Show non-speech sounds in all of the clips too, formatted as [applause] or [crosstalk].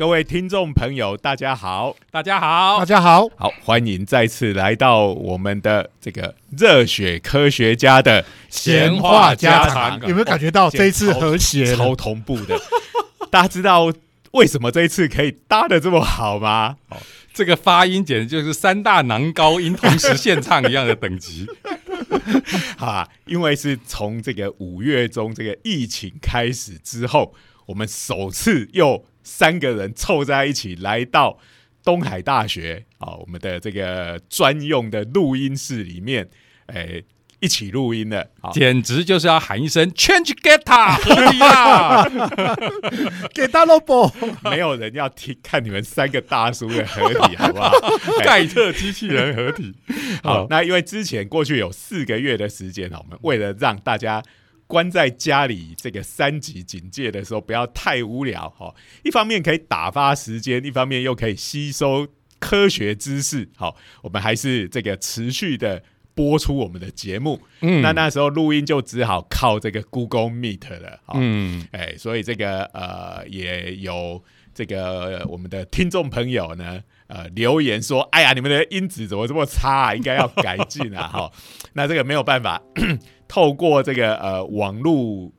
各位听众朋友，大家好，大家好，大家好，好，欢迎再次来到我们的这个热血科学家的闲话家常，有没有感觉到这一次和谐了？超同步的？[laughs] 大家知道为什么这一次可以搭的这么好吗？哦，这个发音简直就是三大男高音同时献唱一样的等级。[laughs] 哈，因为是从这个五月中这个疫情开始之后，我们首次又三个人凑在一起来到东海大学啊，我们的这个专用的录音室里面，哎、一起录音的。好，简直就是要喊一声 “change guitar” 合体啊！给大萝卜，没有人要听看你们三个大叔的合体，[laughs] 好不好？哎盖特机器人合体。好，那因为之前过去有四个月的时间，我们为了让大家关在家里这个三级警戒的时候不要太无聊，哈，一方面可以打发时间，一方面又可以吸收科学知识，好，我们还是这个持续的播出我们的节目。嗯那那时候录音就只好靠这个 Google Meet 了，好，嗯，哎，所以这个呃也有这个呃我们的听众朋友呢，呃留言说，哎呀，你们的音质怎么这么差、啊？应该要改进啊！哈，那这个没有办法，透过这个呃网络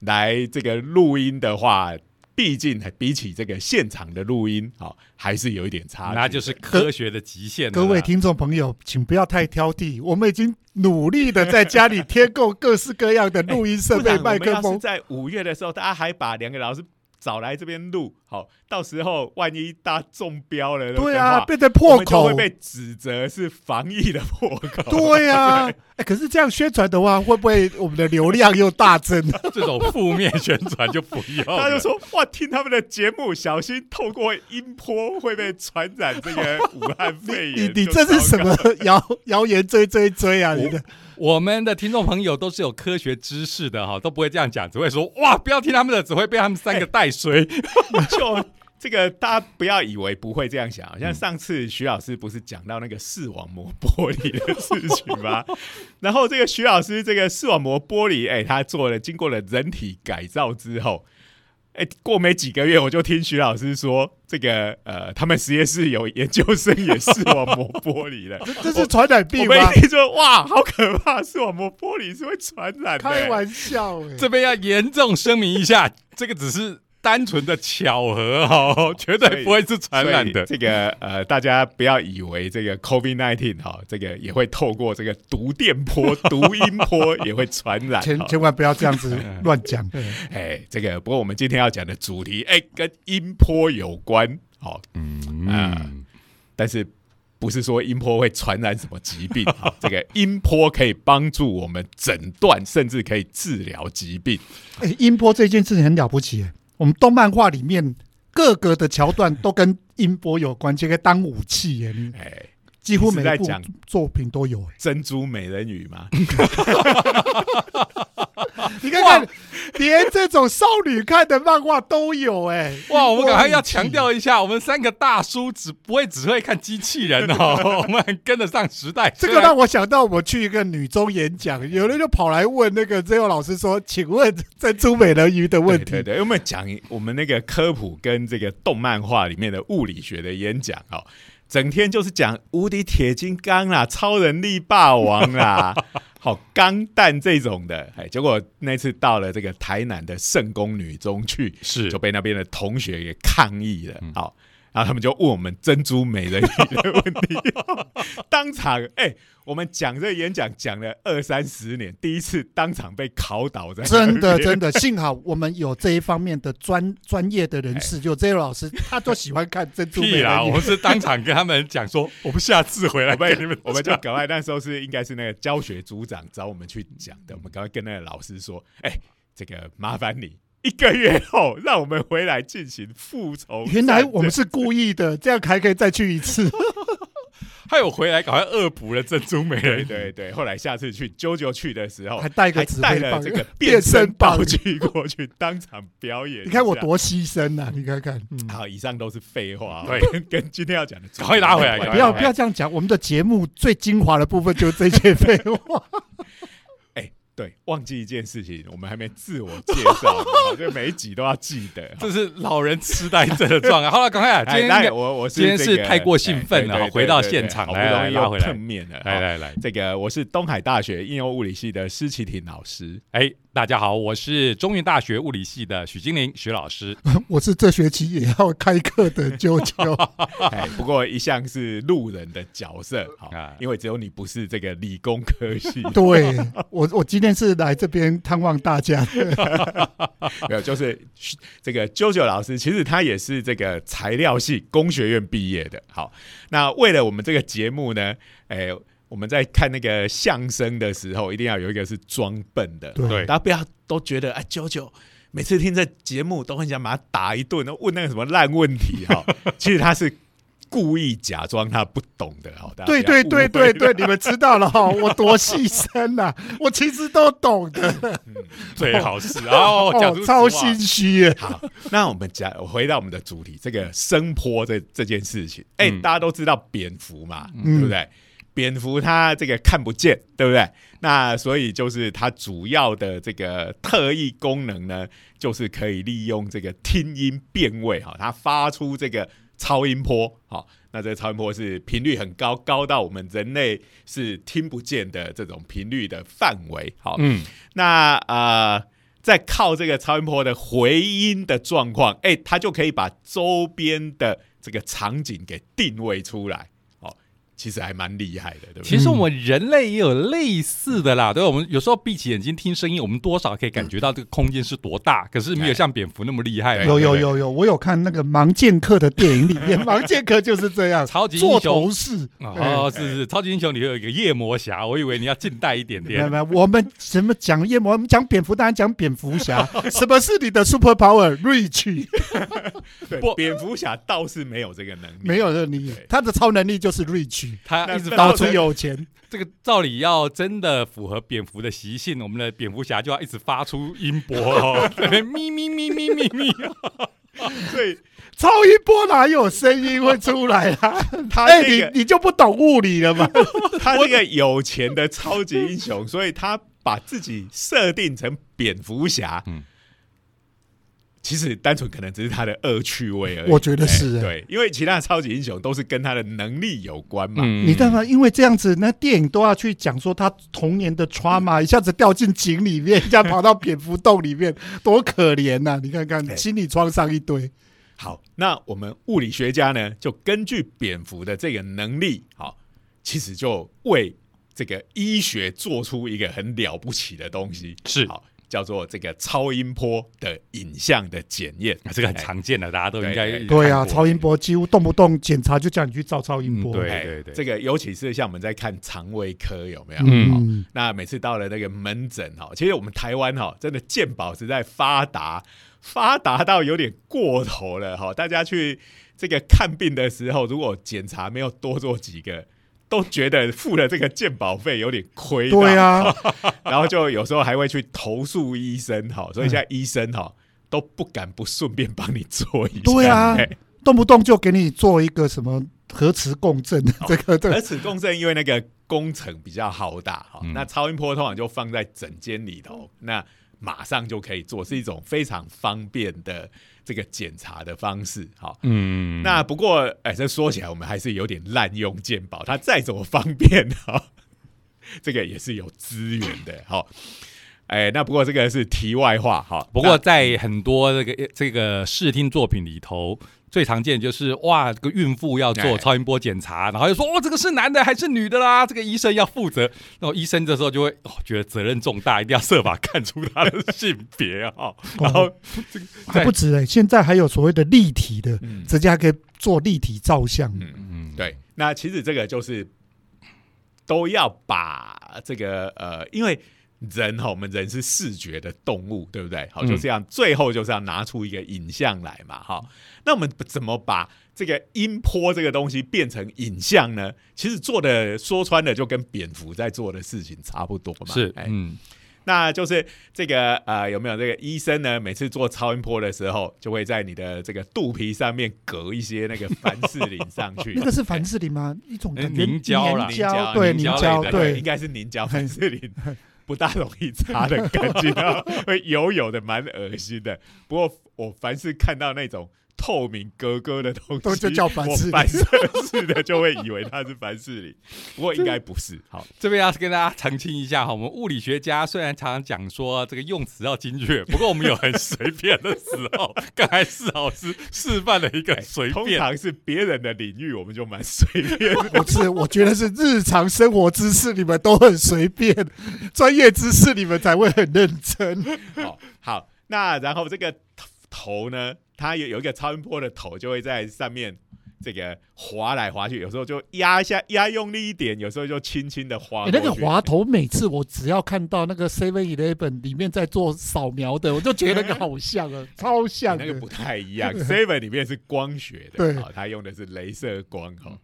来这个录音的话。毕竟比起这个现场的录音，好、还是有一点差距。那就是科学的极限。各位听众朋友，请不要太挑剔，我们已经努力的在家里添购各式各样的录音设备、麦克风。在五月的时候，大家还把两个老师找来这边录，好，到时候万一大家中标了，对啊，变成破口就会。被指责是防疫的破口。对啊，[laughs] 哎，可是这样宣传的话，会不会我们的流量又大增？[laughs] 这种负面宣传就不要。他就说：“哇，听他们的节目，小心透过音波会被传染这个武汉肺炎。[laughs] ”你你这是什么谣谣言追追追啊？你的我们的听众朋友都是有科学知识的哈，都不会这样讲，只会说哇，不要听他们的，只会被他们三个带衰。就这个，大家不要以为不会这样想。嗯像上次徐老师不是讲到那个视网膜玻璃的事情吗？[laughs] 然后这个徐老师这个视网膜玻璃，哎、他做了经过了人体改造之后。哎、过没几个月，我就听徐老师说，这个呃，他们实验室有研究生也视网膜玻璃了。[laughs] 这是传染病吗？们一听说，哇，好可怕！视网膜玻璃是会传染的、[laughs] 开玩笑哎！这边要严重声明一下，这个只是单纯的巧合哦，绝对不会是传染的。这个呃，大家不要以为这个 COVID nineteen 哈，这个也会透过这个毒电波、毒音波也会传染。哈千千万不要这样子乱讲。[laughs] 哎，这个不过我们今天要讲的主题，哎，跟音波有关，好、嗯，但是不是说音波会传染什么疾病？好，[laughs] 这个音波可以帮助我们诊断，甚至可以治疗疾病。哎，音波这件事情很了不起耶。我们动漫画里面各个的桥段都跟音波有关，这个当武器耶，几乎每一部作品都有。哎，珍珠美人鱼吗？[laughs] [laughs] 你看看，[laughs] 连这种少女看的漫画都有哎。哇，我们赶快要强调一下，我们三个大叔只不会只会看机器人哦，[laughs] 我们很跟得上时代。这个让我想到我去一个女中演讲，有人就跑来问那个最后老师说：“请问珍珠美人鱼的问题对对对，我们讲我们那个科普跟这个动漫画里面的物理学的演讲哦，整天就是讲无敌铁金刚啦、超人力霸王啦、好钢弹这种的，哎，结果那次到了这个台南的圣宫女中去，是就被那边的同学给抗议了，嗯好。然后他们就问我们珍珠美人鱼的问题，当场哎、我们讲这个演讲讲了二三十年，第一次当场被考倒在真的真的，幸好我们有这一方面的专 [laughs] 专业的人士，就这位老师，他都喜欢看珍珠美！[laughs] 人鱼我们。是当场跟他们讲说，我们下次回来我们跟你们我们就讲赶快那时候是应该是那个教学组长找我们去讲的，我们赶快跟那个老师说，哎、这个麻烦你一个月后让我们回来进行复仇。原来我们是故意的，这样还可以再去一次。[laughs] 还有回来赶快恶补了珍珠美人鱼。对对对，后来下次去啾啾去的时候，还带个还带了这个变 [laughs] 变身道具过去当场表演。[laughs] 你看我。多牺牲啊！你看看，嗯好，以上都是废话、哦，对跟跟今天要讲的赶快拉回来不要不要这样讲，我们的节目最精华的部分就是这些废话。对，忘记一件事情，我们还没自我介绍，好就每一集都要记得。[laughs] 这是老人痴呆症的状态。[laughs] 好了，赶快啊！今天我我是今天是太过兴奋了回到现场来好不容易又来拉回来碰面了。来来来，这个我是东海大学应用物理系的施启廷老师。哎，大家好，我是中原大学物理系的许金玲许老师。[laughs] 我是这学期也要开课的啾啾，哎，不过一向是路人的角色，好啊，因为只有你不是这个理工科系，对我我今天是来这边探望大家的，[laughs] 没有，就是这个啾啾老师，其实他也是这个材料系工学院毕业的。好，那为了我们这个节目呢，哎，我们在看那个相声的时候，一定要有一个是装笨的，对对大家不要都觉得哎，啾啾每次听这节目都很想把他打一顿，问那个什么烂问题哈。[laughs] 其实他是故意假装他不懂的，好，大家对对对对对，你们知道了哈，[laughs] 我多细声呐，[laughs] 我其实都懂的，最好是哦，讲出哦，超心虚耶，好，那我们讲回到我们的主题，这个声波这这件事情，哎、嗯大家都知道蝙蝠嘛，嗯。对不对？蝙蝠它这个看不见，对不对？那所以就是它主要的这个特异功能呢，就是可以利用这个听音辨位，哈，它发出这个超音波，好，那这个超音波是频率很高，高到我们人类是听不见的这种频率的范围，好，嗯，那呃，在靠这个超音波的回音的状况，哎、它就可以把周边的这个场景给定位出来。哦，其实还蛮厉害的，对不对？其实我们人类也有类似的啦，对吧？我们有时候闭起眼睛听声音，我们多少可以感觉到这个空间是多大，可是没有像蝙蝠那么厉害有有有有，我有看那个盲剑客的电影里面，盲剑客就是这样，超级英做雄头饰。哦，是是，超级英雄里头有一个夜魔侠，我以为你要近代一点点。没有我们什么讲夜魔，我们讲蝙蝠，当然讲蝙蝠侠。什么是你的 super power？reach 对不蝙蝠侠倒是没有这个能力，没有的你对，他的超能力就是 reach，那那他一直发到处出有钱。[laughs] 这个照理要真的符合蝙蝠的习性，我们的蝙蝠侠就要一直发出音波 [laughs] 哦，咪咪咪咪咪咪。所以超音波哪有声音会出来啊？[laughs] 他你你就不懂物理了吗？他这个有钱的超级英雄，所以他把自己设定成蝙蝠侠。嗯其实单纯可能只是他的恶趣味而已。我觉得是哎对，因为其他的超级英雄都是跟他的能力有关嘛。嗯你知道吗？因为这样子，那电影都要去讲说他童年的 trauma，一下子掉进井里面，一下跑到蝙蝠洞里面，多可怜呐、你看哎看，心理创伤一堆。好，那我们物理学家呢，就根据蝙蝠的这个能力，好，其实就为这个医学做出一个很了不起的东西，是好，叫做这个超音波的影像的检验，啊这个很常见的，大家都应该对对对啊，超音波几乎动不动检查就叫你去照超音波。嗯对对这个尤其是像我们在看肠胃科有没有？嗯好嗯，那每次到了那个门诊哈，其实我们台湾哈，真的健保实在发达，发达到有点过头了哈。大家去这个看病的时候，如果检查没有多做几个，都觉得付了这个鉴保费有点亏。对，啊，[laughs] 然后就有时候还会去投诉医生哈，所以现在医生哈都不敢不顺便帮你做一下。对啊哎动不动就给你做一个什么核磁共振，这个这核磁共振因为那个工程比较浩大哈，嗯那超音波通常就放在诊间里头，那马上就可以做，是一种非常方便的这个检查的方式哈。嗯，那不过，哎，这说起来我们还是有点滥用健保，它再怎么方便哈，[laughs] 这个也是有资源的哈。哎，那不过这个是题外话哈。不过在很多这个这个视听作品里头，最常见就是哇，这个孕妇要做哎超音波检查，然后就说哦，这个是男的还是女的啦？这个医生要负责。然后医生这时候就会哦，觉得责任重大，一定要设法看出他的性别哈。然后这个还不止哎、现在还有所谓的立体的，嗯直接还可以做立体照相。嗯嗯，对，那其实这个就是都要把这个呃，因为人哈，我们人是视觉的动物，对不对？好，嗯就这样，最后就是要拿出一个影像来嘛，哈。那我们怎么把这个音波这个东西变成影像呢？其实做的说穿了，就跟蝙蝠在做的事情差不多嘛。是哎，嗯那就是这个呃，有没有这个医生呢？每次做超音波的时候，就会在你的这个肚皮上面隔一些那个凡士林上去。那个是凡士林吗？一种凝胶啦凝胶对凝胶对应该是凝胶 [laughs] 凡士林。[laughs] [laughs] 不大容易擦的干净啊，[laughs] 会油油的，蛮恶心的。不过我凡是看到那种透明格格的东西，都就叫凡士林我反射式的就会以为它是凡士林，不过应该不是。[laughs] 好，这边要跟大家澄清一下哈，我们物理学家虽然常常讲说这个用词要精确，不过我们有很随便的时候。刚才四老师示范了一个随便通便，常是别人的领域，我们就蛮随便的。[laughs] 不是，我觉得是日常生活知识你们都很随便，专业知识你们才会很认真。[laughs] 好好，那然后这个头头呢，它有有一个超音波的头，就会在上面这个滑来滑去，有时候就压一下，压用力一点，有时候就轻轻的滑欸。那个滑头，每次我只要看到那个 Seven Eleven 里面在做扫描的，我就觉得那个好像啊，[laughs] 超像的。那个不太一样，Seven 里面是光学的，对好，它用的是镭射光哈。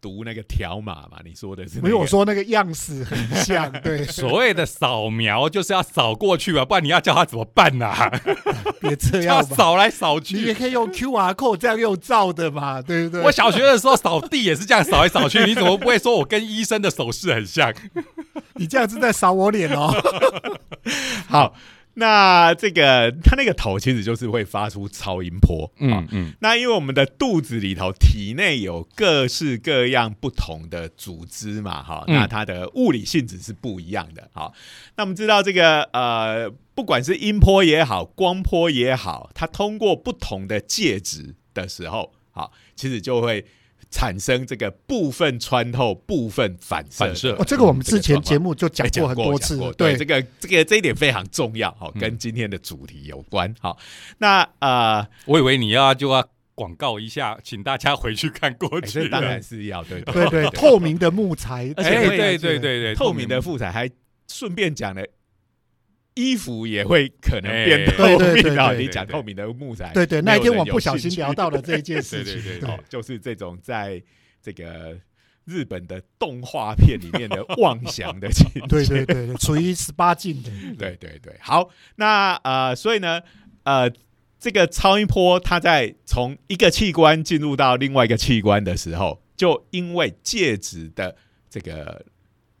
读那个条码嘛，你说的是、那个？没有我说那个样式很像，对，[laughs] 所谓的扫描就是要扫过去吧，不然你要叫他怎么办呐、[laughs] 别这要样吧。扫来扫去你也。可以用 QR code 这样用照的嘛，对不对？我小学的时候扫地也是这样扫来扫去，你怎么不会说我跟医生的手势很像？[laughs] 你这样是在扫我脸哦。好，那这个它那个头其实就是会发出超音波，嗯。嗯，那因为我们的肚子里头、体内有各式各样不同的组织嘛，哈，嗯那它的物理性质是不一样的。好，那我们知道这个呃，不管是音波也好，光波也好，它通过不同的介质的时候，好，其实就会产生这个部分穿透、部分反射的。反射哦，这个我们之前节目就讲哎过很多次对这个这个这一点非常重要，好，跟今天的主题有关。好，那呃，我以为你要就要广告一下，请大家回去看过哎去。这当然是要对对对，透明的木材，哎对对对对，透明的木材，还顺便讲了。衣服也会可能变哎。透明啊！对你讲透明的木材，对对，那一天我不小心聊到了这一件事情，对对对哦，就是这种在这个日本的动画片里面的妄想的情节。对对对对，属于十八禁的，对对对，好，那呃，所以呢，呃，这个超音波它在从一个器官进入到另外一个器官的时候，就因为介质的这个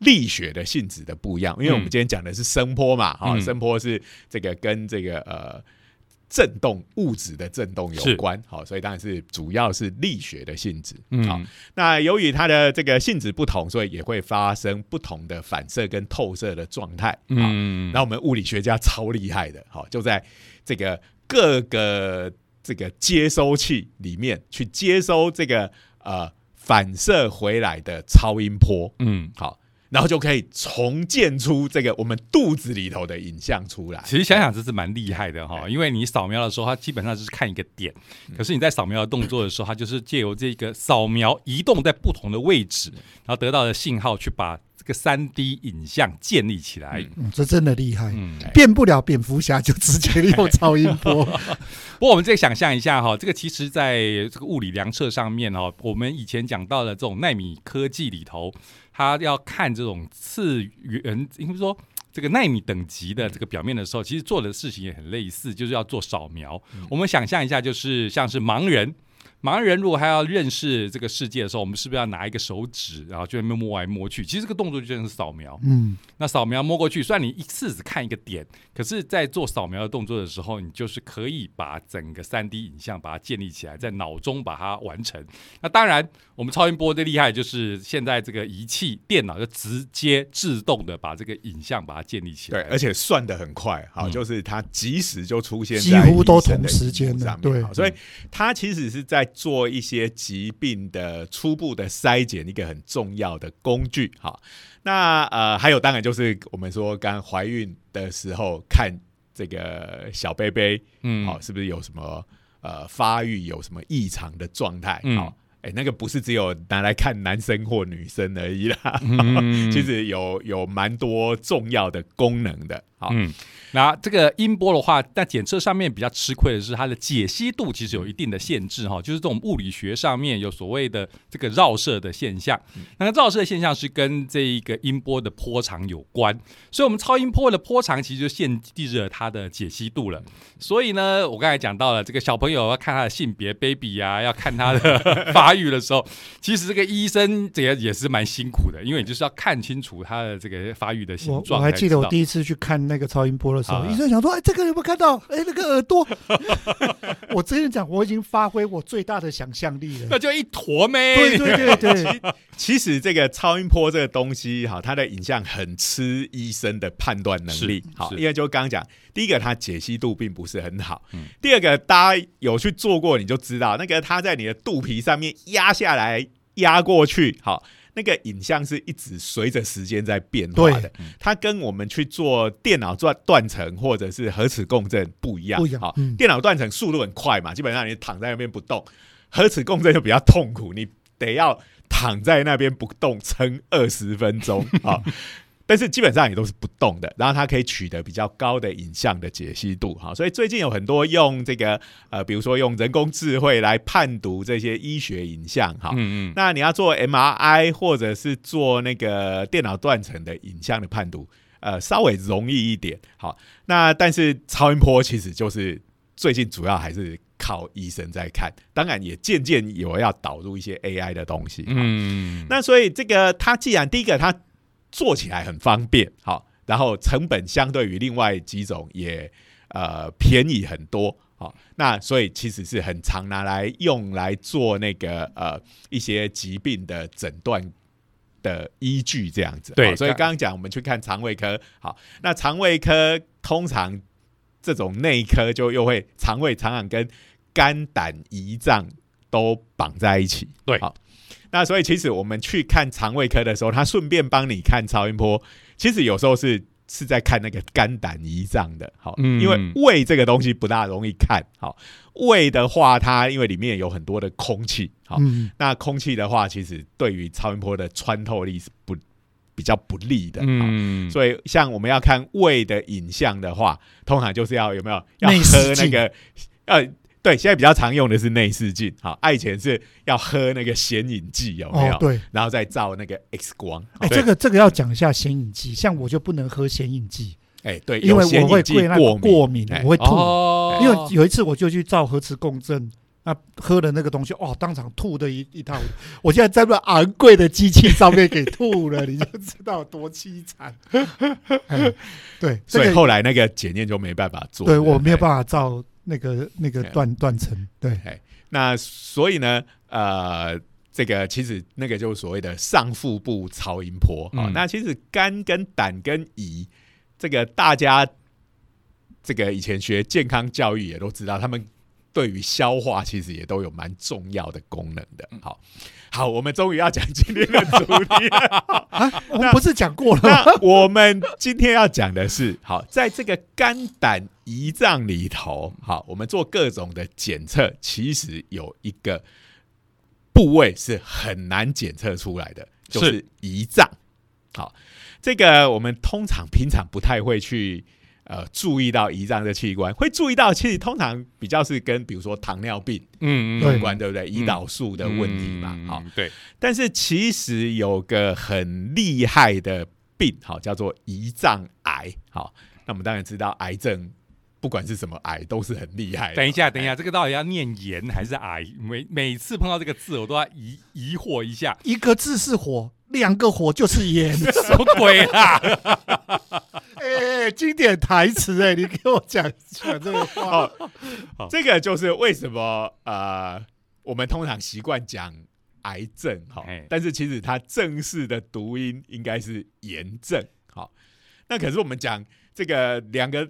力学的性质的不一样，因为我们嗯今天讲的是声波嘛，哈、嗯声波是这个跟这个呃。震动物质的震动有关，好，所以当然是主要是力学的性质。好，嗯，那由于它的这个性质不同，所以也会发生不同的反射跟透射的状态。嗯，嗯，那我们物理学家超厉害的，好，就在这个各个这个接收器里面去接收这个呃反射回来的超音波，嗯，好，然后就可以重建出这个我们肚子里头的影像出来。其实想想这是蛮厉害的哈，因为你扫描的时候，它基本上就是看一个点，可是你在扫描的动作的时候，它就是借由这个扫描移动在不同的位置，然后得到的信号去把这个三 D 影像建立起来。嗯，这真的厉害。嗯，变不了蝙蝠侠，就直接用超音波。[laughs] 不过我们再想象一下哈，这个其实在这个物理量测上面哈，我们以前讲到的这种纳米科技里头，它要看这种次元，应该说这个纳米等级的这个表面的时候，其实做的事情也很类似，就是要做扫描。我们想象一下，就是像是盲人。盲人如果还要认识这个世界的时候，我们是不是要拿一个手指，然后就在那边摸来摸去？其实这个动作就真的是扫描。嗯，那扫描摸过去，虽然你一次只看一个点，可是，在做扫描的动作的时候，你就是可以把整个三 D 影像把它建立起来，在脑中把它完成。那当然，我们超音波最厉害就是现在这个仪器电脑就直接自动的把这个影像把它建立起来对，来。而且算的很快，好，嗯就是它即时就出现在几乎都同时间的对好所以它其实是在做一些疾病的初步的筛检，一个很重要的工具。好，那呃，还有当然就是我们说刚怀孕的时候看这个小贝贝，嗯好、是不是有什么呃发育有什么异常的状态？嗯好、哎，那个不是只有拿来看男生或女生而已啦，嗯 [laughs] 其实有有蛮多重要的功能的。好，嗯，那这个音波的话，在检测上面比较吃亏的是它的解析度其实有一定的限制哈，就是这种物理学上面有所谓的这个绕射的现象。那个绕射的现象是跟这一个音波的波长有关，所以我们超音波的波长其实就限制了它的解析度了。所以呢，我刚才讲到了这个小朋友要看他的性别 baby 呀、要看他的 [laughs] 发育的时候，其实这个医生这个也是蛮辛苦的，因为你就是要看清楚他的这个发育的形状。我还记得我第一次去看那个超音波的时候，啊医生想说：“哎，这个有没有看到？哎，那个耳朵。[laughs] ”我真的讲，我已经发挥我最大的想象力了。那就一坨咩。对对对对，[laughs] 其实这个超音波这个东西，哈，它的影像很吃医生的判断能力。好，因为就刚刚讲，第一个它解析度并不是很好，嗯第二个大家有去做过，你就知道那个它在你的肚皮上面压下来、压过去，好。那个影像是一直随着时间在变化的，它跟我们去做电脑断断层或者是核磁共振不一样。不一样电脑断层速度很快嘛，基本上你躺在那边不动，核磁共振就比较痛苦，你得要躺在那边不动撑二十分钟啊。[laughs] 但是基本上也都是不动的，然后它可以取得比较高的影像的解析度哈，所以最近有很多用这个呃，比如说用人工智慧来判读这些医学影像哈，嗯嗯，那你要做 MRI 或者是做那个电脑断层的影像的判读，呃，稍微容易一点。好，那但是超音波其实就是最近主要还是靠医生在看，当然也渐渐有要导入一些 AI 的东西。嗯，嗯，那所以这个它既然第一个它做起来很方便，好，然后成本相对于另外几种也呃便宜很多。好，那所以其实是很常拿来用来做那个呃一些疾病的诊断的依据这样子。对所以刚刚刚讲我们去看肠胃科，好，那肠胃科通常这种内科就又会肠胃常常跟肝胆胰脏都绑在一起。对好，那所以其实我们去看肠胃科的时候，他顺便帮你看超音波，其实有时候是是在看那个肝胆胰脏的，好，嗯。因为胃这个东西不大容易看，好，胃的话它因为里面有很多的空气，好，嗯，那空气的话，其实对于超音波的穿透力是不比较不利的，好嗯，所以像我们要看胃的影像的话，通常就是要有没有要喝那个呃。对，现在比较常用的是内视镜，好，爱前是要喝那个显影剂，有没有？哦对，然后再照那个 X 光。哎，对这个这个要讲一下显影剂，像我就不能喝显影剂，哎，对，因为我会对那个过敏，过敏哎，我会吐。哦因为有一次我就去照核磁共振，那，喝了那个东西，哦，当场吐的一一塌糊涂。[laughs] 我现在在那昂贵的机器上面给吐了，你就知道有多凄惨。[laughs] 哎对，所以个后来那个检验就没办法做。对我没有法。办法照那个那个哎断断层，对，那所以呢，呃，这个其实那个就是所谓的上腹部超音波啊、嗯那其实肝跟胆跟胰，这个大家这个以前学健康教育也都知道，他们对于消化其实也都有蛮重要的功能的。好，好，我们终于要讲今天的主题了。啊，[laughs] 我们不是讲过了吗？我们今天要讲的是，好，在这个肝胆胰脏里头，好，我们做各种的检测，其实有一个部位是很难检测出来的，就是胰脏。好，这个我们通常平常不太会去呃注意到胰脏的器官，会注意到，其实通常比较是跟比如说糖尿病嗯有关，对不对？胰岛素的问题嘛，好、嗯，对，但是其实有个很厉害的病，好叫做胰脏癌。好，那我们当然知道癌症，不管是什么癌，都是很厉害。等一下，等一下，这个到底要念炎还是癌？每每次碰到这个字，我都要疑疑惑一下，一个字是火，两个火就是炎。[laughs] 什么鬼啊？[laughs] 哎，经典台词哎，你给我讲讲这个话。[laughs] 哦，这个就是为什么呃，我们通常习惯讲癌症，好哎，但是其实它正式的读音应该是炎症，好。那可是我们讲这个两个，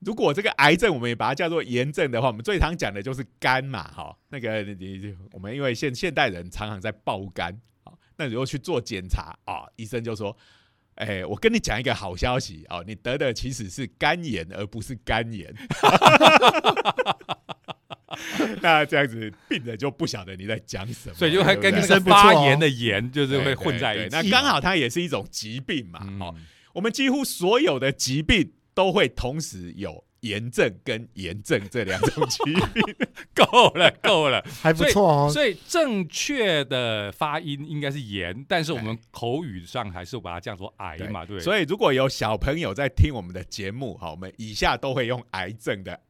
如果这个癌症我们也把它叫做炎症的话，我们最常讲的就是肝嘛，哈。那个你你我们因为现现代人常常在爆肝，好，那如果去做检查啊，医生就说。哎，我跟你讲一个好消息哦，你得的其实是肝炎，而不是肝炎。那这样子，病人就不晓得你在讲什么，所以就会跟医生发炎的炎就是会混在一起。那刚好它也是一种疾病嘛。哦，嗯我们几乎所有的疾病都会同时有炎症跟炎症这两种疾病。[laughs] 够了，[laughs] 够了。还不错哦。所以正确的发音应该是炎，但是我们口语上还是把它叫做癌嘛，对不对？所以如果有小朋友在听我们的节目，好，我们以下都会用癌症的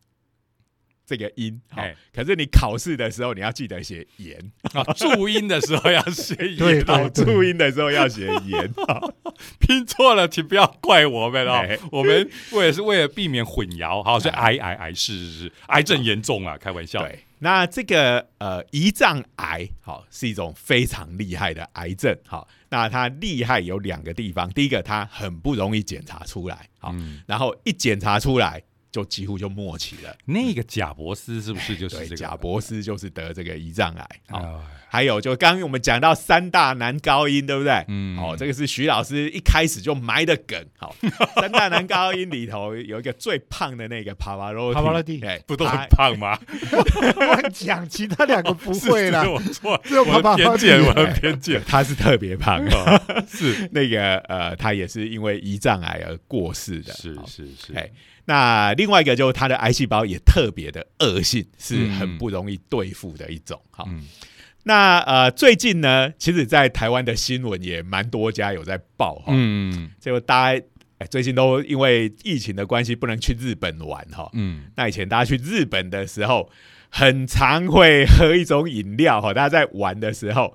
这个音，好。哎，可是你考试的时候你要记得写炎，啊，[laughs] 注音的时候要写对炎，好，注音的时候要写炎，[laughs] 好拼错了，请不要怪我们哦。哎。我们为了是为了避免混淆，好，所以癌癌癌是是是，癌症严重啊，开玩笑。对。那这个呃胰脏癌，好是一种非常厉害的癌症，好，那它厉害有两个地方，第一个它很不容易检查出来，好，嗯，然后一检查出来就几乎就末期了。那个贾博斯是不是就是对，这个贾伯斯就是得这个胰脏癌，好，啊？还有就刚刚我们讲到三大男高音，对不对？嗯哦，这个是徐老师一开始就埋的梗。好，[laughs] 三大男高音里头有一个最胖的那个帕瓦罗蒂，Pavarotti 哎，不都他很胖吗？[laughs] 乱讲，其他两个不会 [laughs] 是啦是。我错，只有我的偏见，我的偏见。他是特别胖哦，是那个呃，他也是因为胰脏癌而过世的。是是是，哎那另外一个就是他的癌细胞也特别的恶性，是嗯很不容易对付的一种。好，嗯那呃，最近呢，其实，在台湾的新闻也蛮多家有在报哈，嗯就大家哎最近都因为疫情的关系不能去日本玩哈。嗯，那以前大家去日本的时候，很常会喝一种饮料哈，大家在玩的时候。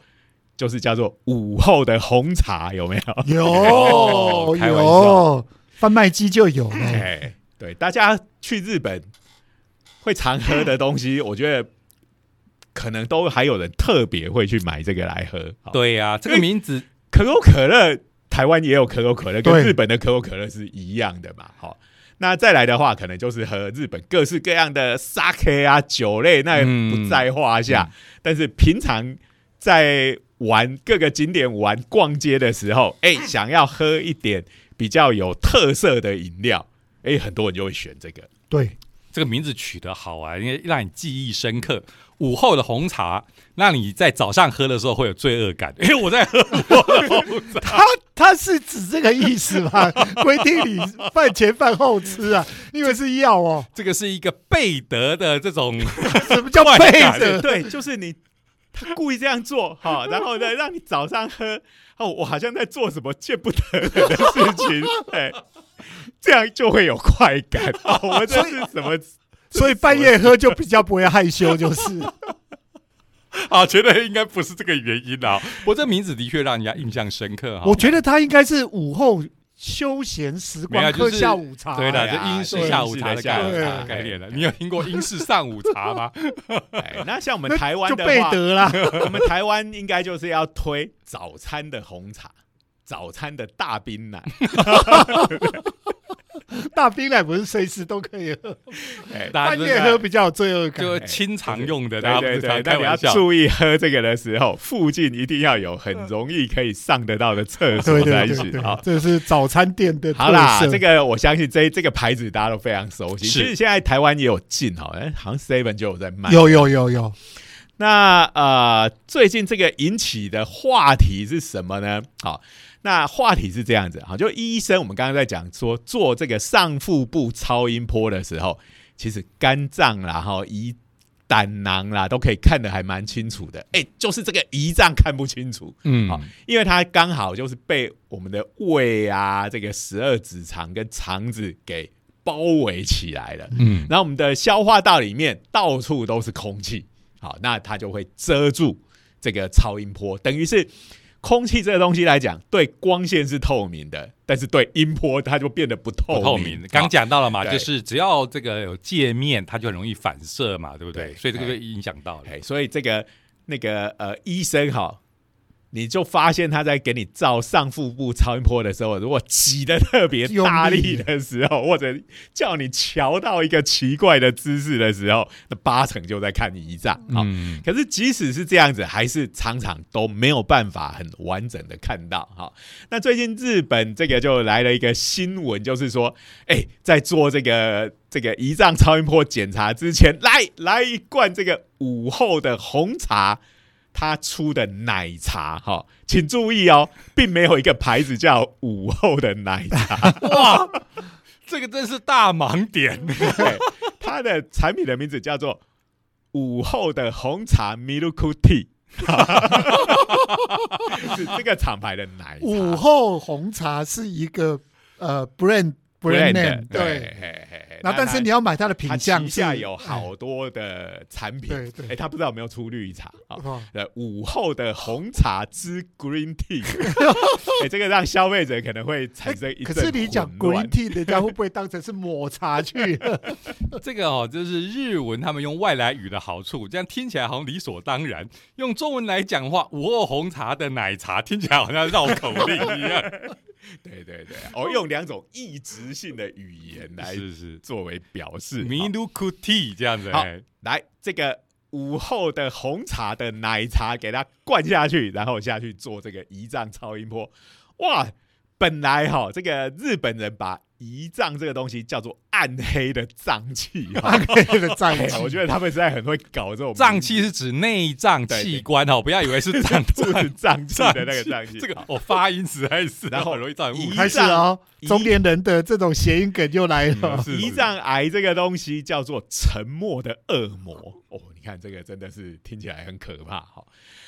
就是叫做午后的红茶，有没有？有 [laughs] 开玩笑有，贩卖机就有了。哎，对，大家去日本会常喝的东西，我觉得可能都还有人特别会去买这个来喝。对呀，这个名字可口可乐，台湾也有可口可乐，跟日本的可口可乐是一样的嘛。好，那再来的话，可能就是喝日本各式各样的 sake 啊酒类，那也不在话下。但是平常在玩各个景点玩逛街的时候，哎、想要喝一点比较有特色的饮料，哎、很多人就会选这个。对，这个名字取得好啊，因为让你记忆深刻。午后的红茶，让你在早上喝的时候会有罪恶感。因 [laughs] 为我在喝午后的红茶，他他是指这个意思吗？[laughs] 规定你饭前饭后吃啊？你以为是药哦？这个是一个贝德的这种 [laughs] 什么叫快背感着？对，就是你他故意这样做哈，然后呢，让你早上喝哦，我好像在做什么见不得人的事情，哎，这样就会有快感 [laughs] 哦。我们这是什么？所以半夜喝就比较不会害羞，就是。[laughs] 啊，觉得应该不是这个原因啊。我这名字的确让人家印象深刻哈。我觉得他应该是午后休闲时光喝下午茶。对的，这英式下午茶的概念概念了。你有听过英式上午茶吗？[laughs] 哎，那像我们那台湾就贝的话，德啦。我们台湾应该就是要推早餐的红茶。早餐的大冰奶，[laughs] 大冰奶不是随时都可以喝，哎，半大家都夜喝比较有罪恶感。就清肠用的，大家不是常，对对对那你要开玩笑。注意喝这个的时候，附近一定要有很容易可以上得到的厕所对才对对对行啊。，这是早餐店的特色。好啦，这个我相信这这个牌子大家都非常熟悉。其实现在台湾也有进哈，哎，好像 Seven 就有在卖。有有有有，那呃，最近这个引起的话题是什么呢？好，那话题是这样子，好，就医生，我们刚刚在讲说做这个上腹部超音波的时候，其实肝脏啦、哈胰胆囊啦，都可以看得还蛮清楚的。哎、就是这个胰脏看不清楚，嗯好因为它刚好就是被我们的胃啊、这个十二指肠跟肠子给包围起来了。嗯，然后我们的消化道里面到处都是空气，好，那它就会遮住这个超音波，等于是空气这个东西来讲，对光线是透明的，但是对音波它就变得不透明。透明。刚讲到了嘛，就是只要这个有界面，它就很容易反射嘛，对不对？对所以这个就影响到了。哎，所以这个那个呃医生哈。你就发现他在给你照上腹部超音波的时候，如果挤得特别大力的时候，或者叫你瞧到一个奇怪的姿势的时候，那八成就在看胰脏。好、嗯，可是即使是这样子，还是常常都没有办法很完整的看到哈。那最近日本这个就来了一个新闻，就是说，哎、在做这个这个胰脏超音波检查之前，来来一罐这个午后的红茶，他出的奶茶哈，请注意哦，并没有一个牌子叫午后的奶茶，[laughs] 哇，这个真是大盲点。对，它的产品的名字叫做午后的红茶 Milk Tea，[laughs] 是这个厂牌的奶茶。午后红茶是一个呃 brand brand name，对，然后，但是你要买它的品相，旗下有哎好多的产品，对对哎，他不知道有没有出绿茶啊？午后的红茶之 Green Tea，[laughs] 哎，这个让消费者可能会产生一可阵是你讲 green tea，人家会不会当成是抹茶去？[laughs] 这个哦，就是日文他们用外来语的好处，这样听起来好像理所当然。用中文来讲的话，午后红茶的奶茶听起来好像绕口令一样。对对对，哦，用两种异质性的语言来是是作为表示。好 Milk Tea 这样子。好哎来，这个午后的红茶的奶茶给它灌下去，然后下去做这个胰脏超音波。哇，本来哈，这个日本人把胰脏这个东西叫做暗黑的脏器。[laughs] 暗黑的脏哎器，[laughs] 我觉得他们实在很会搞这种脏器是指内脏器官哦，不要以为是脏不是脏器的那个脏器。这个我发音实在是，然后很容易造成误。开始哦，中年人的这种谐音梗又来了胰脏癌这个东西叫做沉默的恶魔哦，你看这个真的是听起来很可怕哈、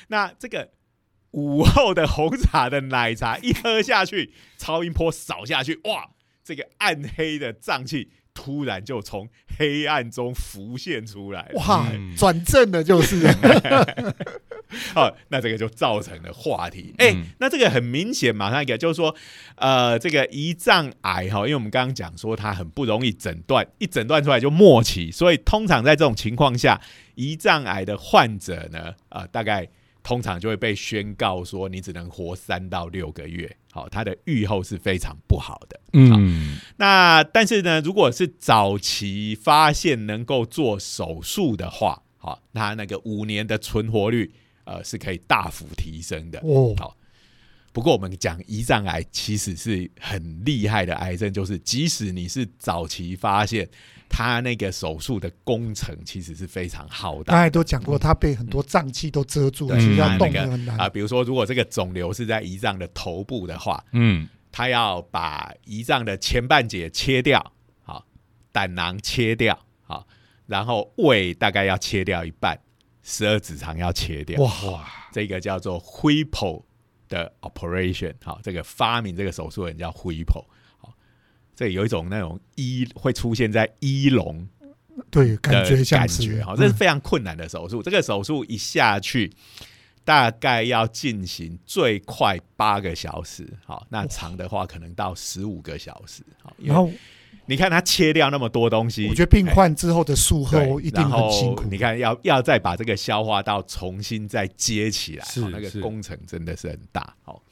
那这个午后的红茶的奶茶一喝下去，超音波扫下去，哇，这个暗黑的脏器突然就从黑暗中浮现出来了。哇嗯，转正了就是，[laughs] 哦，那这个就造成了话题。哎、嗯那这个很明显，马上一个就是说，呃，这个胰脏癌哈，因为我们刚刚讲说它很不容易诊断，一诊断出来就末期，所以通常在这种情况下，胰脏癌的患者呢，呃，大概通常就会被宣告说你只能活三到六个月，好、它的预后是非常不好的。嗯，那但是呢，如果是早期发现能够做手术的话，好，那那个五年的存活率，呃，是可以大幅提升的。哦好，不过我们讲胰脏癌其实是很厉害的癌症，就是即使你是早期发现，它那个手术的工程其实是非常浩刚大。才都讲过，他被很多脏器都遮住，对其实要动很难啊、。比如说，如果这个肿瘤是在胰脏的头部的话，嗯，他要把胰脏的前半截切掉，好，胆囊切掉，好，然后胃大概要切掉一半，十二指肠要切掉，哇，这个叫做 Whipple 的 operation，好，这个发明这个手术的人叫 Whipple，好，这有一种那种一会出现在一龙对，感觉感觉，哈，这是嗯非常困难的手术。这个手术一下去，大概要进行最快八个小时，好，那长的话可能到十五个小时，好，因为然后你看他切掉那么多东西，我觉得病患之后的术对后一定然很辛苦。你看要要再把这个消化道重新再接起来，那个工程真的是很大。好，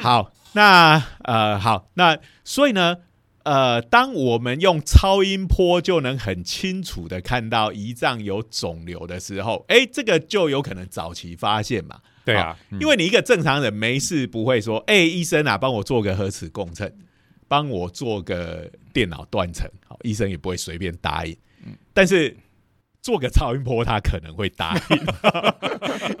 好，那呃好，那所以呢，呃，当我们用超音波就能很清楚的看到胰脏有肿瘤的时候，哎，这个就有可能早期发现嘛。对啊，因为你一个正常人没事不会说，哎、医生啊，帮我做个核磁共振，帮我做个电脑断层，好，医生也不会随便答应。但是做个超音波，他可能会答应，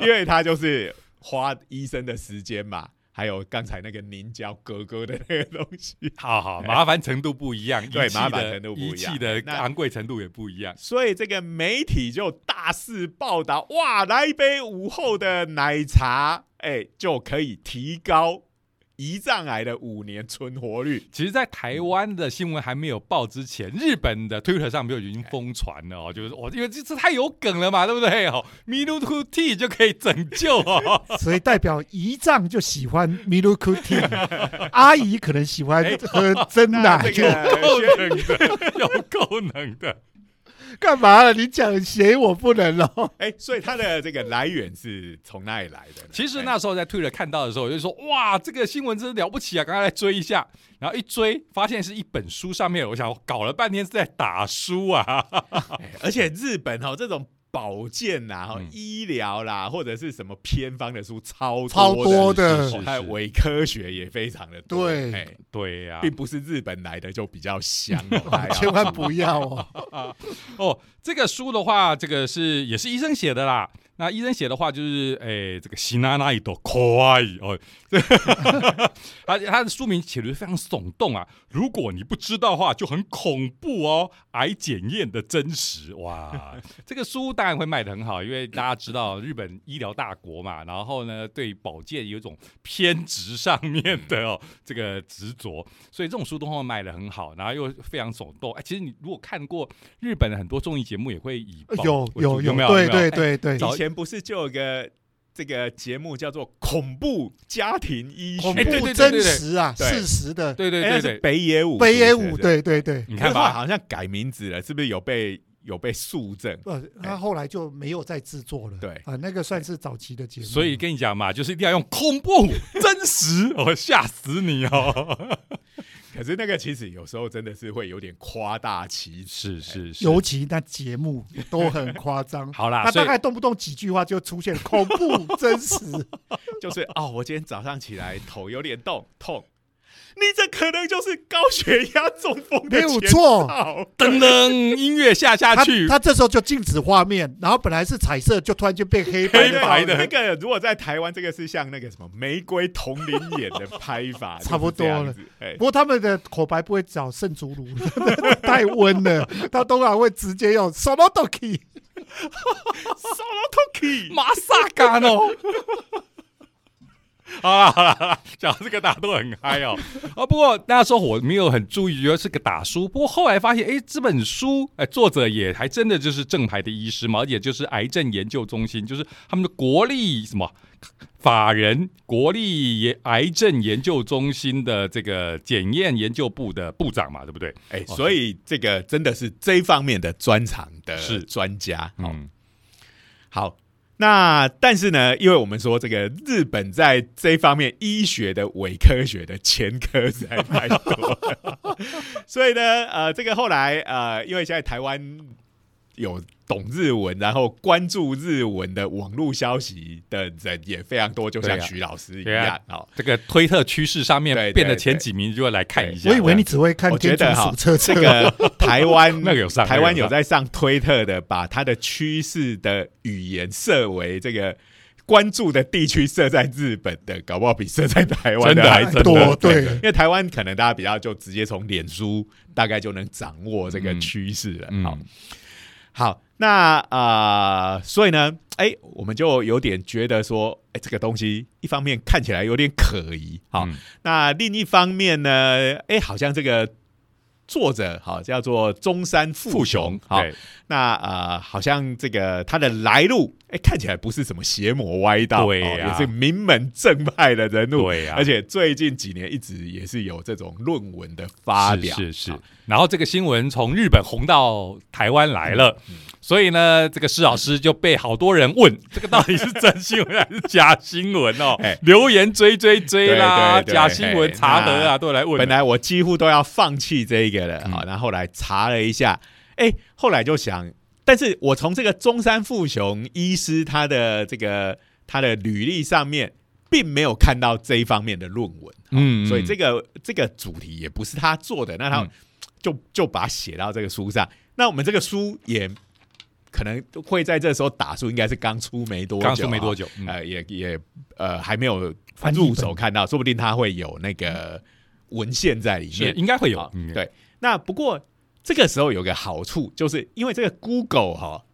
[laughs] 因为他就是花医生的时间嘛，还有刚才那个凝胶哥哥的那个东西。好好，麻烦程度不一样，对麻烦程度不一样仪器的那昂贵程度也不一样。所以这个媒体就大肆报道，哇，来一杯午后的奶茶，哎、就可以提高胰脏癌的五年存活率。其实，在台湾的新闻还没有报之前，日本的 Twitter 上面就已经疯传了哦，就是我因为这这太有梗了嘛，对不对？哦 m i l u k Tea 就可以拯救哦。[laughs] 所以代表胰脏就喜欢 Milk Tea，[laughs] 阿姨可能喜欢喝真那奶。这个够能的，有够能的。干嘛了？你讲谁我不能哦？[laughs] 哎、所以它的这个来源是从哪里来的呢？其实哎那时候在 Twitter 看到的时候，我就说哇，这个新闻真的了不起啊！赶快来追一下。然后一追，发现是一本书上面，我想搞了半天是在打书啊。[laughs] 哎而且日本哦，这种保健啦、哈、嗯医疗啦，或者是什么偏方的书超超多多的哦还有伪科学也非常的多。对。哎对呀、并不是日本来的就比较香、[laughs] 哦，千万不要哦！[laughs] 哦，这个书的话，这个是也是医生写的啦。那医生写的话就是，哎，这个西娜娜一朵可爱哦，[laughs] 他他的书名写的非常耸动啊。如果你不知道的话，就很恐怖哦。癌检验的真实，哇，[laughs] 这个书当然会卖的很好，因为大家知道日本医疗大国嘛，然后呢，对保健有一种偏执上面的哦 [laughs] 这个执着，所以这种书都会卖的很好，然后又非常耸动。哎，其实你如果看过日本的很多综艺节目，也会以保有有有没有？对对对对，以前不是就有个这个节目叫做《恐怖家庭医学？恐》哎对对怖真对对。对实啊，对。事实的。对对哎那是对对，北野武，北野武，对对对，你看吧，好像改名字了，是不是有被有被肃正？呃，他后来就没有再制作了，对。啊，那个算是早期的节目，所以跟你讲嘛，就是一定要用恐怖、[laughs] 真实，我、会吓死你哦。[laughs] 可是那个其实有时候真的是会有点夸大其词，是是是，尤其那节目都很夸张。[laughs] 好啦，他大概动不动几句话就出现恐怖真实，[laughs] 就是哦，我今天早上起来头有点痛痛，你这可能就是高血压中风的没有前错。兆噔噔音乐下下去，他这时候就静止画面，然后本来是彩色，就突然就变黑白黑白的。那个如果在台湾，这个是像那个什么玫瑰同龄眼的拍法，[laughs] 差不多了。不，过他们的口白不会找圣祖鲁，[laughs] 太温了，他通常会直接用 solo doki。[laughs] Solo Toki，马萨干哦。[laughs] 好啦好啦，讲这个大家都很嗨哦。[laughs] 啊，不过那时候我没有很注意，觉得是个打书。不过后来发现，哎，这本书，哎，作者也还真的就是正牌的医师嘛，而且就是癌症研究中心，就是他们的国立什么法人国立研癌症研究中心的这个检验研究部的部长嘛，对不对？哎，哦所以这个真的是这方面的专长的是专家。哦，嗯，好，那但是呢，因为我们说这个日本在这一方面医学的伪科学的前科实在太多，[laughs] 所以呢，呃，这个后来呃，因为现在台湾有懂日文，然后关注日文的网络消息的人也非常多，就像徐老师一样啊。这个推特趋势上面变得前几名，就会来看一下。我以为你只会看我觉天竺得哈鼠车车。这，个台湾 [laughs] 那个有上台湾有在上推特的，把它的趋势的语言设为这个关注的地区设在日本的，搞不好比设在台湾真的还还真的。多对。因为台湾可能大家比较就直接从脸书大概就能掌握这个趋势了。好嗯，好，那啊、呃所以呢，哎，我们就有点觉得说，哎，这个东西一方面看起来有点可疑，好，嗯。那另一方面呢，哎，好像这个作者好叫做中山富富雄雄，好，那呃，好像这个他的来路，哎，看起来不是什么邪魔歪道，对呀。哦也是名门正派的人物，对呀。而且最近几年一直也是有这种论文的发表，是是。然后这个新闻从日本红到台湾来了，嗯所以呢，这个施老师就被好多人问，[laughs] 这个到底是真新闻还是假新闻哦 [laughs] 哎？留言追追追啦，假新闻哎查核啊，都来问。本来我几乎都要放弃这一个了，嗯。好、然后后来查了一下，哎，后来就想，但是我从这个中山富雄医师他的这个他的履历上面，并没有看到这一方面的论文，嗯所以这个个这个主题也不是他做的，那他嗯就、就把它写到这个书上。那我们这个书也可能会在这时候打书，应该是刚出没多久，刚出没多久，嗯呃，也也呃还没有入手看到，说不定他会有那个文献在里面。应该会有对，那不过这个时候有个好处，就是因为这个 Google 哈、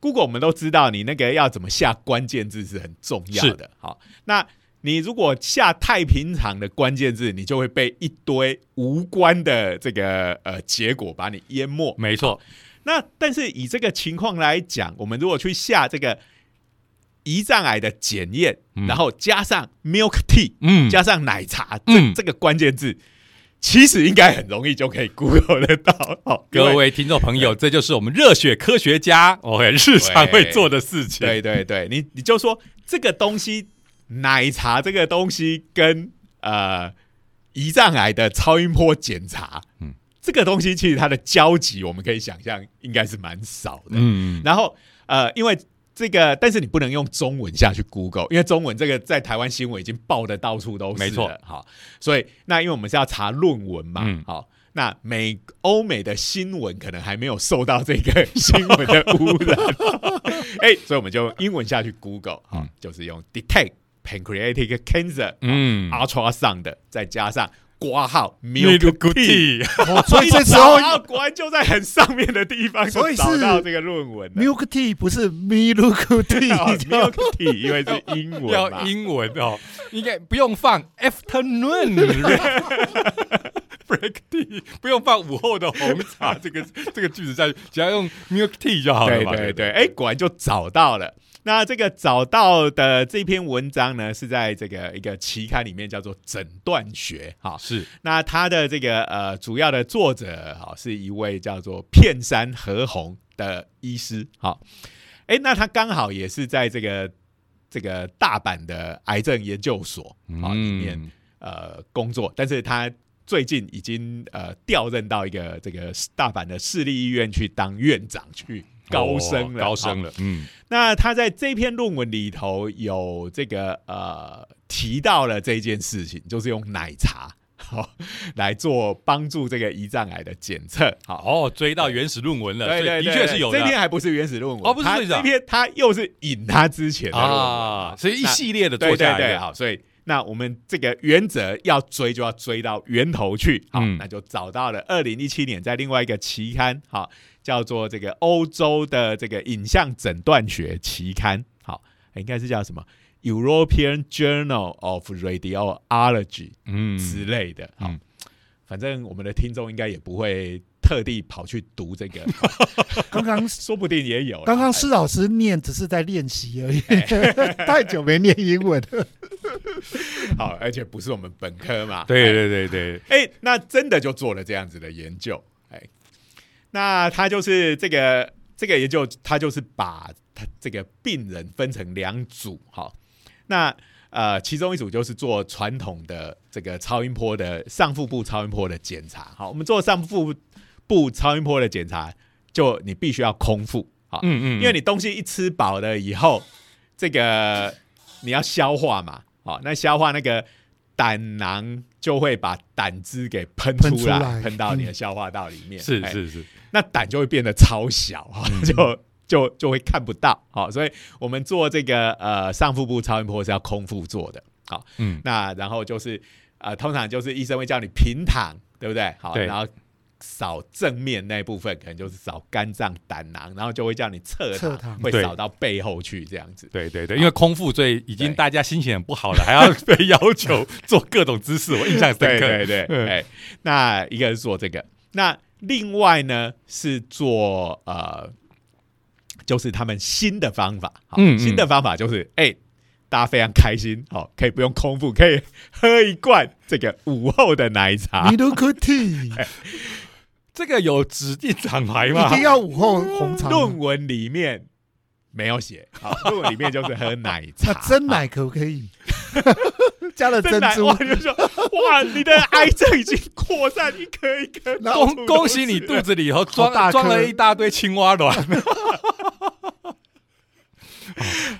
Google 我们都知道，你那个要怎么下关键字是很重要的。好，那你如果下太平常的关键字，你就会被一堆无关的这个呃结果把你淹没。没错，那但是以这个情况来讲，我们如果去下这个胰脏癌的检验，嗯。然后加上 milk tea，嗯，加上奶茶，这、嗯。这个关键字，其实应该很容易就可以 Google 得到。好，各位听众朋友，这就是我们热血科学家哦，日常会做的事情。对对对，你你就说这个东西，奶茶这个东西跟呃胰脏癌的超音波检查，嗯嗯，这个东西其实它的交集，我们可以想象应该是蛮少的。嗯，然后呃，因为这个，但是你不能用中文下去 Google，因为中文这个在台湾新闻已经报的到处都是了，没错。好，所以那因为我们是要查论文嘛，嗯。好，那美欧美的新闻可能还没有受到这个新闻的污染，[laughs] 哎、所以我们就用英文下去 Google 哈、嗯。就是用 detect pancreatic cancer，嗯。ultrasound 再加上挂号 Milk tea。哦，[laughs] 所以这时找候到果然就在很上面的地方，所以就是找到这个论文。milk tea 不是 milk 哦 tea，因为是英文要。英文哦，应该不用放 afternoon break tea，不用放午后的红茶这个这个句子下去，只要用 milk tea 就好了嘛。对对对，哎，果然就找到了。那这个找到的这篇文章呢，是在这个一个期刊里面叫做《诊断学》哈。是那它的这个呃主要的作者哈是一位叫做片山和宏的医师哈。哎，那他刚好也是在这个这个大阪的癌症研究所啊里面嗯呃工作，但是他最近已经呃调任到一个这个大阪的市立医院去当院长去高升了，哦高升了，嗯。那他在这篇论文里头有这个呃提到了这件事情，就是用奶茶好 [laughs] 来做帮助这个胰脏癌的检测，好。哦，追到原始论文了，对对对，的确是有的这篇还不是原始论文哦不是这篇他又是引他之前啊，所以一系列的对对对，做下来的，好，所以那我们这个原则要追，就要追到源头去，好，嗯。那就找到了二零一七年在另外一个期刊，好，叫做这个欧洲的这个影像诊断学期刊，好，应该是叫什么？European Journal of Radiology 嗯。之类的，好，嗯反正我们的听众应该也不会特地跑去读这个，[laughs] 刚刚 [laughs] 说不定也有啦。刚刚施老师念只是在练习而已，[laughs] 太久没念英文。了。好，而且不是我们本科嘛，对哎。对对对，哎、那真的就做了这样子的研究，哎，那他就是这个这个研究，他就是把他这个病人分成两组，好，那呃，其中一组就是做传统的这个超音波的上腹部超音波的检查，好，我们做上腹部超音波的检查，就你必须要空腹，好，嗯嗯，因为你东西一吃饱了以后，这个你要消化嘛，好，那消化那个胆囊就会把胆汁给喷喷出来，喷到你的消化道里面，哎。是是是，那胆就会变得超小，哈嗯就就就会看不到，好，所以我们做这个呃上腹部超音波是要空腹做的，好，嗯那然后就是呃通常就是医生会叫你平躺，对不对？好，然后。扫正面那部分可能就是扫肝脏、胆囊，然后就会叫你侧躺，会扫到背后去这样子。对对对，因为空腹，所以已经大家心情很不好了，还要 [laughs] 被要求做各种姿势，我印象深刻。对对对，[laughs] 嗯哎，那一个是做这个，那另外呢是做呃，就是他们新的方法，好，嗯嗯新的方法就是哎。大家非常开心，好、可以不用空腹，可以喝一罐这个午后的奶茶。你都可以这个有指定厂牌吗一？定要午后红茶。论文里面没有写，好，论文里面就是喝奶茶那。真奶可不可以？[laughs] 加了珍珠。哇，，就说哇，你的 [laughs] 癌症已经扩散一颗一颗，恭恭喜你肚子里头装装了一大堆青蛙卵，[laughs]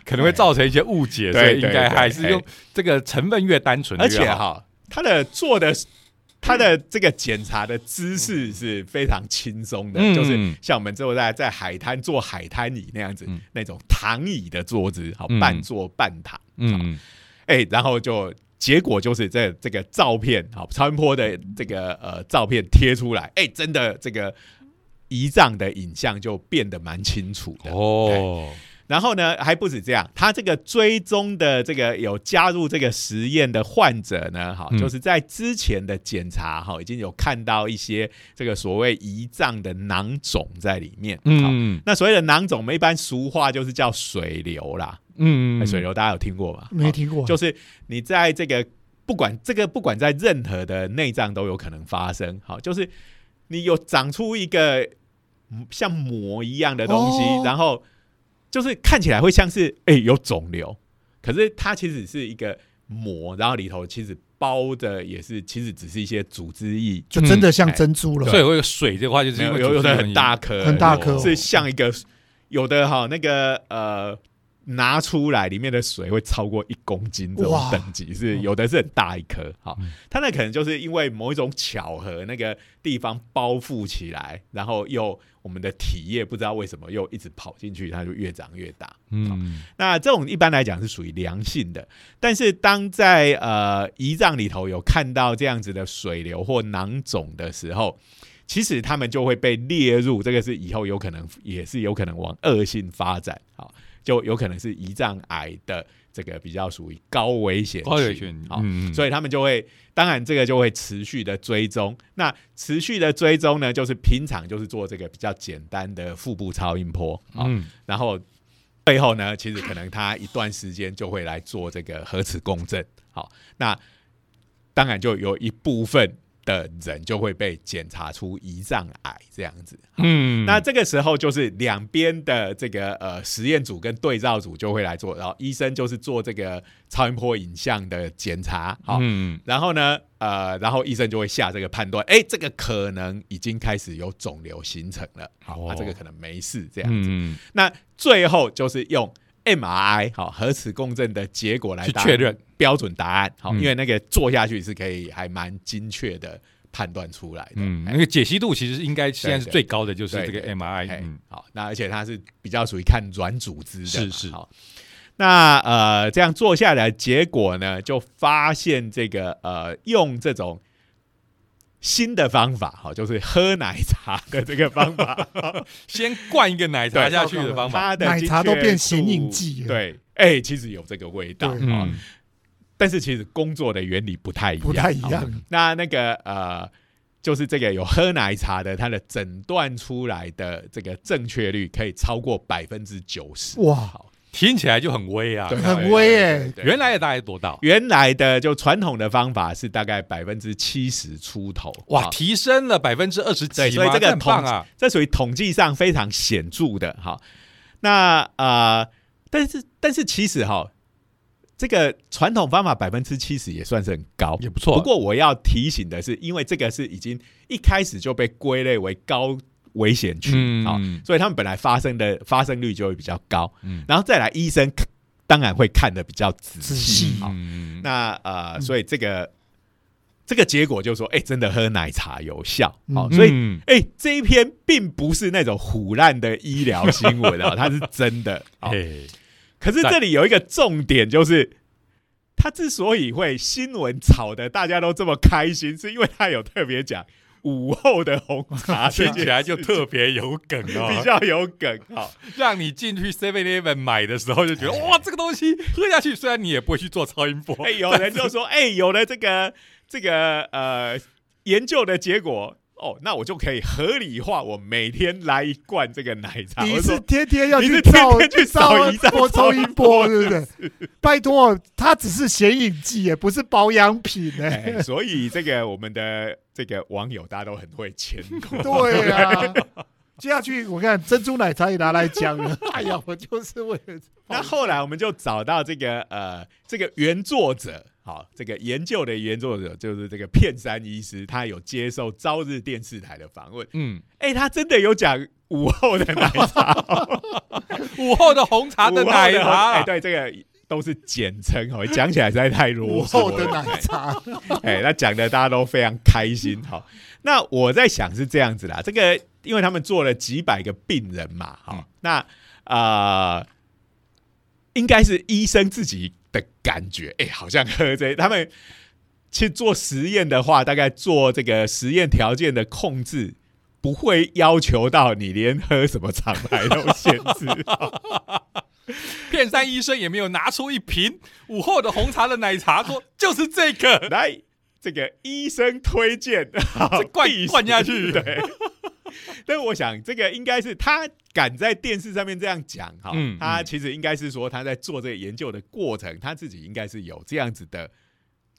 可能会造成一些误解，所以应该还是用这个成分越单纯而越好。且哈，他的做的他的这个检查的姿势是非常轻松的，嗯就是像我们坐在在海滩坐海滩椅那样子，嗯。那种躺椅的桌子，好嗯。半坐半躺，嗯，哎、然后就结果就是这这个照片，好超音波的这个呃照片贴出来，哎、真的这个胰脏的影像就变得蛮清楚的。哦，然后呢，还不止这样，他这个追踪的这个有加入这个实验的患者呢，哈，嗯就是在之前的检查哈，已经有看到一些这个所谓胰脏的囊肿在里面。好，嗯那所谓的囊肿，我们一般俗话就是叫水流啦。嗯哎水流大家有听过吗？没听过。好，就是你在这个不管这个不管在任何的内脏都有可能发生。好，就是你有长出一个嗯像膜一样的东西，哦。然后就是看起来会像是哎、有肿瘤，可是它其实是一个膜，然后里头其实包的也是其实只是一些组织液，就真的像哎珍珠了。所以会有水这块就是因为有有有的很大颗，很大颗。是像一个有的哈那个呃拿出来里面的水会超过一公斤这种等级，是有的是很大一颗。好嗯，它那可能就是因为某一种巧合，那个地方包覆起来，然后又我们的体液不知道为什么又一直跑进去，它就越长越大。嗯，那这种一般来讲是属于良性的，但是当在呃胰脏里头有看到这样子的水流或囊肿的时候，其实他们就会被列入这个是以后有可能也是有可能往恶性发展，好，就有可能是胰脏癌的这个比较属于高危险群，高危险好，嗯嗯所以他们就会，当然这个就会持续的追踪。那持续的追踪呢，就是平常就是做这个比较简单的腹部超音波，啊、嗯，然后最后呢，其实可能他一段时间就会来做这个核磁共振。好，那当然就有一部分的人就会被检查出胰脏癌这样子。嗯，那这个时候就是两边的这个呃实验组跟对照组就会来做，然后医生就是做这个超音波影像的检查，好，嗯。然后呢，呃，然后医生就会下这个判断，哎，这个可能已经开始有肿瘤形成了，好，哦。啊，这个可能没事这样子。嗯，那最后就是用 MRI 好核磁共振的结果来去确认。标准答案，好，嗯。因为那个做下去是可以还蛮精确的判断出来的，嗯，哎。那个解析度其实应该现在是最高的，就是这个 MRI，哎嗯，好，那而且它是比较属于看软组织的，是是。好。那呃，这样做下来，结果呢，就发现这个呃，用这种新的方法，好，就是喝奶茶的这个方法，[laughs] 先灌一个奶茶下去的方法，奶茶都变形影度剂了。对，哎、其实有这个味道，啊嗯但是其实工作的原理不太一样，不太一好样。那那个呃，就是这个有喝奶茶的，它的诊断出来的这个正确率可以超过百分之九十。哇。好，听起来就很威啊，很威耶。原来的大概多大？原来的就传统的方法是大概百分之七十出头，哇，提升了百分之二十几吗，对所以这个很棒啊，这属于统计上非常显著的哈。那呃，但是但是其实哈，这个传统方法百分之七十也算是很高，也不错。不过我要提醒的是，因为这个是已经一开始就被归类为高危险群嗯。啊、所以他们本来发生的发生率就会比较高，嗯。然后再来医生当然会看的比较仔仔细。细好。嗯。那呃，所以这个这个结果就说，哎、真的喝奶茶有效，好、嗯。所以。嗯。哎、这一篇并不是那种虎烂的医疗新闻啊，[laughs] 它是真的。好。嘿。可是这里有一个重点，就是他之所以会新闻炒的大家都这么开心，是因为他有特别讲午后的红茶 [laughs] 听起来就特别有梗哦比哦，较有梗。好，让你进去 Seven Eleven 买的时候就觉得哇，这个东西喝下去，虽然你也不会去做超音波，哎、有人就说，哎、有了这个这个呃研究的结果。哦，那我就可以合理化，我每天来一罐这个奶茶。你是天天要去照天去照扫胰脏波抽一波，对不对？拜托，它只是显影剂，也不是保养品哎、哎。所以这个我们的这个网友大家都很会牵拖。对啊，[laughs] 接下去我看珍珠奶茶也拿来讲了。[laughs] 哎呀，我就是为了那后来我们就找到这个呃，这个原作者，好，这个研究的原作者就是这个片山医师，他有接受朝日电视台的访问，嗯，哎、他真的有讲午后的奶茶，[laughs] 午后的红茶的奶哎、茶，对，这个都是简称哦，讲起来实在太午啰嗦午。后的奶茶，哎、那讲的大家都非常开心。好，那我在想是这样子啦，这个因为他们做了几百个病人嘛，好，嗯。那呃，应该是医生自己的感觉，哎、好像喝这他们去做实验的话，大概做这个实验条件的控制。不会要求到你连喝什么厂牌都限制，片山医生也没有拿出一瓶午后的红茶的奶茶，说就是这个，[laughs] 来，这个医生推荐，这灌灌下去对。[laughs] 但我想，这个应该是他敢在电视上面这样讲哈，嗯他嗯。其实应该是说他在做这个研究的过程，他自己应该是有这样子的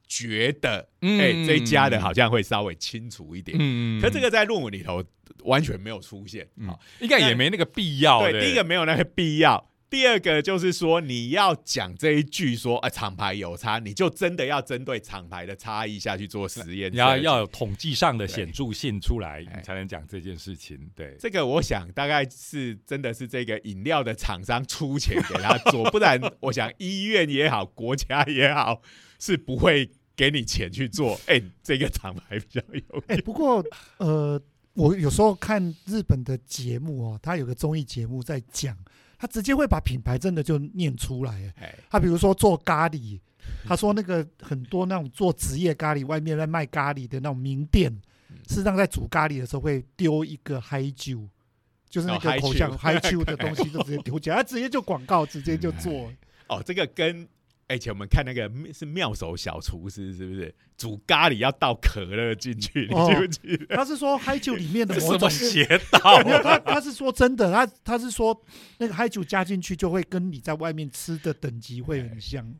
觉得，嗯哎、这一家的好像会稍微清楚一点。嗯可这个在论文里头完全没有出现，嗯好应该也没那个必要，对，第一个没有那个必要，第二个就是说，你要讲这一句说，啊，厂牌有差，你就真的要针对厂牌的差异下去做实验，你要要有统计上的显著性出来，才能讲这件事情。对，这个我想大概是真的是这个饮料的厂商出钱给他做，不然我想医院也好，国家也好，是不会给你钱去做。[laughs] 哎、这个厂牌比较有哎、不过呃，我有时候看日本的节目哦，他有个综艺节目在讲，他直接会把品牌真的就念出来。他比如说做咖喱，[laughs] 他说那个很多那种做职业咖喱，外面在卖咖喱的那种名店，嗯事实上在煮咖喱的时候会丢一个嗨酒。就是那个口香酒嗨酒的东西，[laughs] 就直接丢起来，他直接就广告，直接就做。哦，这个跟而且我们看那个是妙手小厨师是不是煮咖喱要倒可乐进去？你哦记不记得？[laughs] 他是说嗨酒里面的这什么某种邪道没有，他 [laughs] 他是说真的，他他是说那个嗨酒加进去就会跟你在外面吃的等级会很像，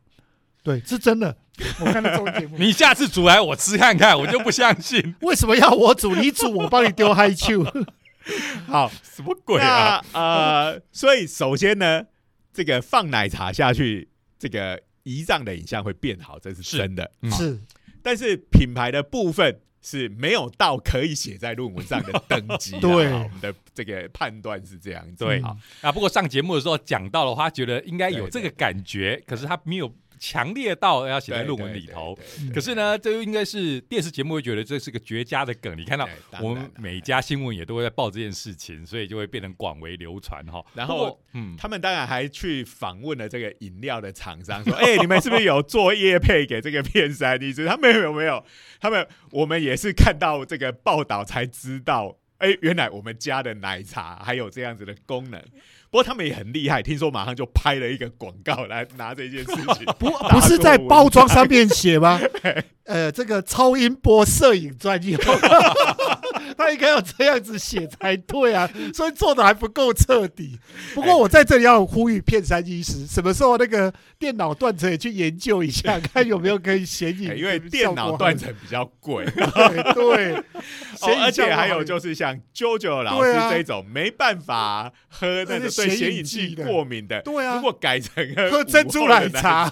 对，是真的。我看到综艺节目，你下次煮来我吃看看，我就不相信。为什么要我煮？你煮，我帮你丢嗨酒。[laughs] 好，什么鬼啊？那呃，所以首先呢，这个放奶茶下去，这个胰脏的影像会变好，这是是真的。嗯是，但是品牌的部分是没有到可以写在论文上的等级啊。[laughs] 对我们的这个判断是这样子。对好，啊，不过上节目的时候讲到的话，觉得应该有这个感觉，可是他没有强烈到要写在对论文里头。。可是呢，这就应该是电视节目会觉得这是个绝佳的梗。你看到我们每家新闻也都会在报这件事情，所以就会变成广为流传哈。然后嗯，他们当然还去访问了这个饮料的厂商，说：“ [laughs] 哎、你们是不是有作业配给这个片山医师？”他们有没有？他们我们也是看到这个报道才知道，哎、原来我们家的奶茶还有这样子的功能。不过他们也很厉害，听说马上就拍了一个广告来拿这件事情。[laughs] 不不是在包装上面写吗？[laughs] 呃，这个超音波摄影专用，[laughs] 他应该要这样子写才对啊，[laughs] 所以做的还不够彻底。不过我在这里要呼吁片山医师，什么时候那个电脑断层也去研究一下，[laughs] 看有没有可以显影，哎因为电脑断层比较贵，[laughs] 对而且还有就是像 JoJo 老师这种没办法喝那个对显影剂过敏的，对啊。如果改成喝喝珍珠奶茶，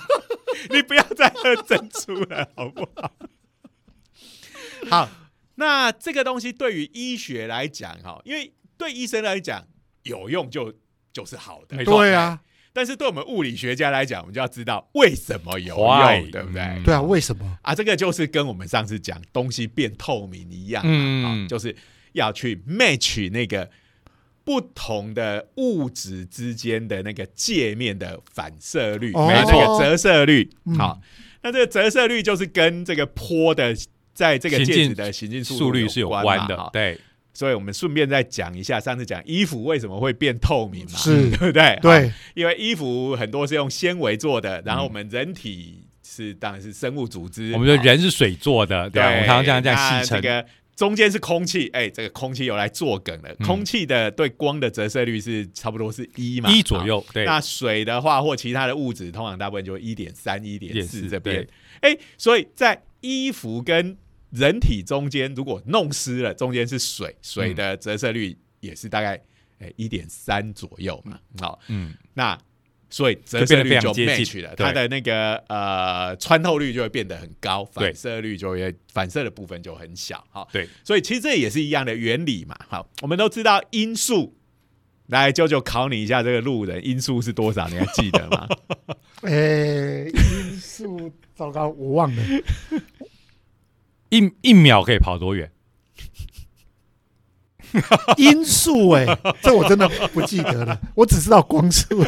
你不要再喝珍珠了，好不好？好，那这个东西对于医学来讲，哈，因为对医生来讲有用就就是好的，对啊，但是对我们物理学家来讲，我们就要知道为什么有？用，对不对？嗯对啊，为什么？啊，这个就是跟我们上次讲东西变透明一样，嗯嗯，就是要去 match 那个不同的物质之间的那个界面的反射率，那个折射率。嗯好，那这个折射率就是跟这个坡的在这个行进介质的行进速速率是有关关的对，所以我们顺便再讲一下，上次讲衣服为什么会变透明嘛，是 [laughs] 对不对？好对，因为衣服很多是用纤维做的，然后嗯我们人体是当然是生物组织，我们的人是水做的，对吧？我们常常这样这样那戏称这。个中间是空气，哎、这个空气有来做梗了。嗯空气的对光的折射率是差不多是一嘛，一左。右，对，那水的话或其他的物质，通常大部分就一点三、一点四1.4这边对。哎、所以在衣服跟人体中间，如果弄湿了，中间是水，水的折射率也是大概诶一点三左右嘛。好，嗯，那所以折射率就 match 了，它的那个呃穿透率就会变得很高，反射率就会反射的部分就很小。好，对，所以其实这也是一样的原理嘛。好，我们都知道因素，来舅舅考你一下，这个路人因数是多少？你还记得吗？诶，[laughs] 因素糟糕，我忘了。一一秒可以跑多远？因数哎、这我真的不记得了，我只知道光速。[laughs]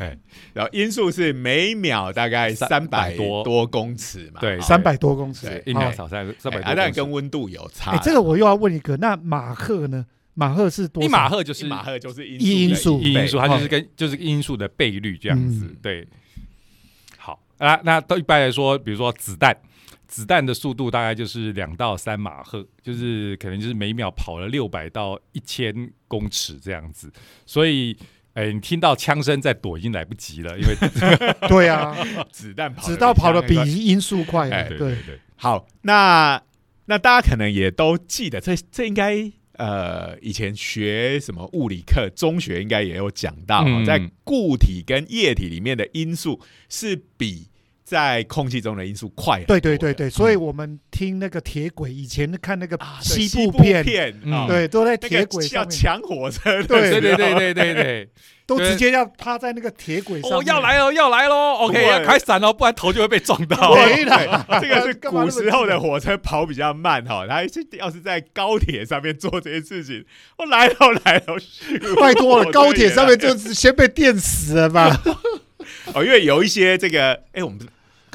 哎，然后音速是每秒大概三三百百多多公尺嘛，对三百多公尺对，一秒少三三百多公尺跟温度有差哎、。这个我又要问一个，那马赫呢？马赫是多少？一马赫就是马赫就是因因数数的一倍因素，它就是跟就是音速的倍率这样子嗯，对。好啊，那都一般来说，比如说子弹，子弹的速度大概就是两到三马赫，就是可能就是每秒跑了六百到一千公尺这样子，所以。哎，你听到枪声在躲已经来不及了，因为 [laughs] 对啊，[laughs] 子弹跑子弹跑的比音速快哎。对对，对，好，那那大家可能也都记得，这这应该呃，以前学什么物理课，中学应该也有讲到，嗯。在固体跟液体里面的因素是比在空气中的因素快很多。对对对对，所以我们听那个铁轨，以前看那个啊，对西部部片，对，都在铁轨上面，抢火车对对对对对对，都直接要趴在那个铁轨上。哦，要来了要来喽，OK，对要开伞哦，不然头就会被撞到。回来，这个是 [laughs] 古时候的火车跑比较慢哈，他是要是在高铁上面做这些事情，我来了来了，[laughs] 拜托了，[laughs] 高铁上面就就是先被电死了吧？哦，因为有一些这个，哎，我们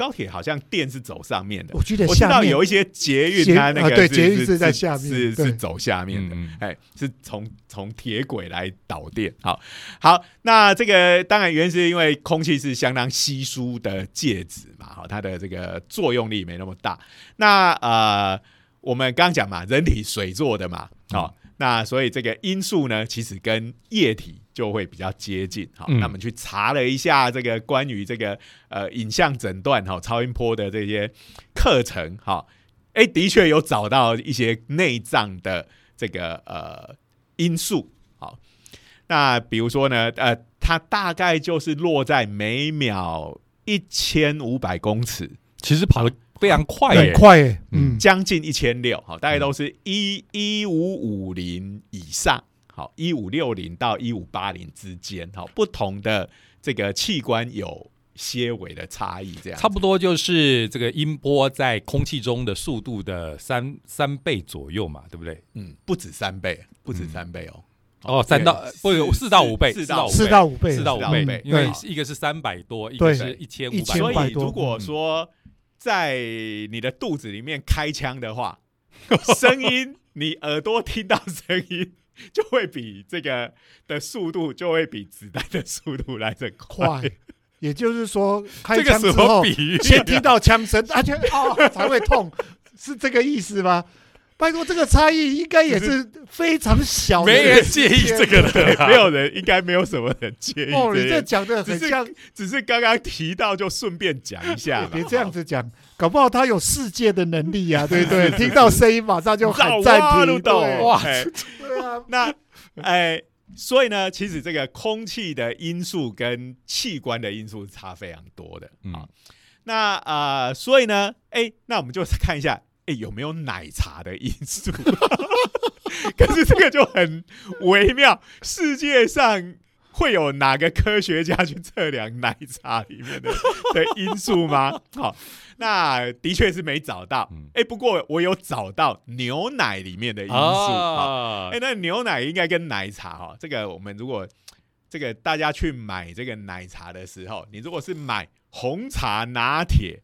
高铁好像电是走上面的，我记得我知道有一些捷运它那个啊对是捷运是在下面对是是走下面的，哎，是从从铁轨来导电。好，好，那这个当然原因是因为空气是相当稀疏的介质嘛，好，它的这个作用力没那么大。那呃，我们刚刚讲嘛，人体水做的嘛，好、那所以这个因素呢，其实跟液体就会比较接近。好，嗯那我们去查了一下这个关于这个呃影像诊断哈、超音波的这些课程哈，哎、的确有找到一些内脏的这个呃因素。好，那比如说呢，呃，它大概就是落在每秒一千五百公尺。其实跑得非常快很，快耶，嗯。嗯，将近一千六，好，大概都是一一五五零以上，好，一五六零到一五八零之间，好，不同的这个器官有些微的差异，这样差不多就是这个音波在空气中的速度的三三倍左右嘛，对不对？嗯，不止三倍，不止三倍哦。哦，三到不有四到五倍，四到五四到五倍，四到五倍倍，因为一个是三百多，一个是一千五百1500所多。百多以如果说在你的肚子里面开枪的话，[laughs] 声音你耳朵听到声音。就会比这个的速度，就会比子弹的速度来得快。快。也就是说，开枪之后比喻？先听到枪声，而且哦才会痛，是这个意思吗？拜托，这个差异应该也是非常小的，没人介意这个的 [laughs] 没有人，应该没有什么人介意哦，你这讲的很像，只是刚刚提到，就顺便讲一下嘛。别这样子讲，搞不好他有世界的能力呀、[laughs] 对不对？听到声音马上就喊绕暂停，哇哇那哎，所以呢，其实这个空气的因素跟器官的因素差非常多的嗯。啊。那呃，所以呢，哎，那我们就看一下，哎，有没有奶茶的因素？[laughs] 可是这个就很微妙，世界上。会有哪个科学家去测量奶茶里面的的因素吗？[laughs] 好，那的确是没找到。嗯哎、不过我有找到牛奶里面的因素。好啊哎、，那牛奶应该跟奶茶哈，这个我们如果这个大家去买这个奶茶的时候，你如果是买红茶拿铁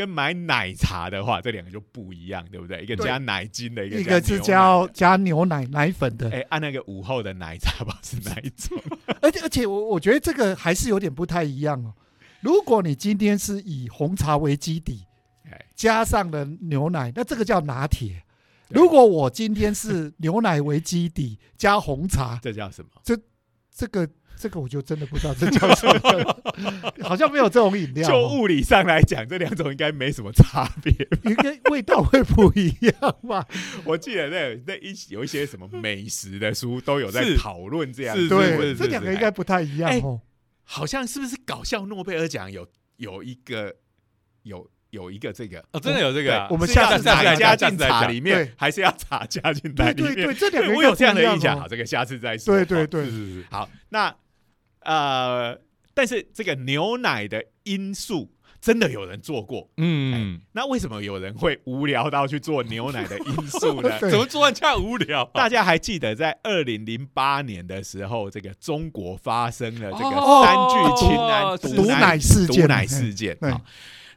跟买奶茶的话，这两个就不一样，对不对？一个加奶精的，一个一个是加加牛奶奶粉的哎、，按那个午后的奶茶吧是哪一种？[laughs] 而且而且我我觉得这个还是有点不太一样哦。如果你今天是以红茶为基底，哎，加上了牛奶，那这个叫拿铁。如果我今天是牛奶为基底加红茶，这叫什么？这这个这个我就真的不知道这叫什么，[laughs] 好像没有这种饮料就哦，物理上来讲，这两种应该没什么差别。应该味道会不一样吧？[laughs] 我记得那那一有一些什么美食的书都有在是讨论这样对，这两个应该不太一样哎哦。好像是不是搞笑诺贝尔奖有有一个有有一个这个哦，真的有这个啊，我们下次再来加进茶里面，还是要茶加进来里面？对对对，这两个我有这样的印象，好，好。这个下次再说。好对对对是，是是，好，那呃，但是这个牛奶的因素真的有人做过，嗯，那为什么有人会无聊到去做牛奶的因素呢？[laughs] 怎么做完这样无聊啊？大家还记得在二零零八年的时候，这个中国发生了这个哦三聚氰胺哦毒奶事件毒奶事件对啊。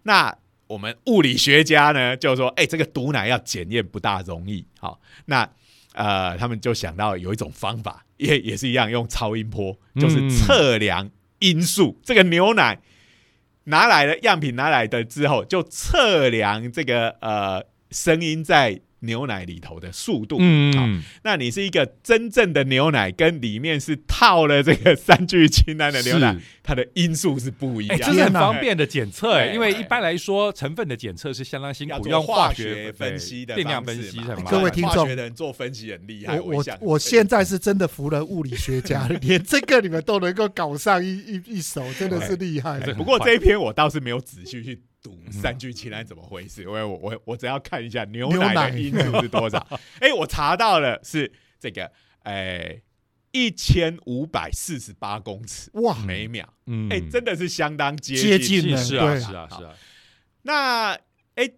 那我们物理学家呢，就说，哎、这个毒奶要检验不大容易。好，那呃，他们就想到有一种方法，也也是一样，用超音波，就是嗯测量音速。这个牛奶拿来了样品拿来的之后，就测量这个呃声音在牛奶里头的速度。嗯，那你是一个真正的牛奶，跟里面是套了这个三聚氰胺的牛奶，它的因素是不一哎，样的。这是很方便的检测哎，因为一般来说成分的检测是相当辛苦，用化学学分析的对电量分析什么各位听众化学的人做分析很厉害。我我我现在是真的服了物理学家，[laughs] 连这个你们都能够搞上一一一手，真的是厉害。不过这一篇我倒是没有仔细去读三聚氰胺怎么回事，因为我我我只要看一下牛奶的因素是多少。[laughs] 哎，我查到了是这个，哎，一千五百四十八公尺哇，每秒，嗯。哎，真的是相当接接近。是啊对。是啊是啊，那哎，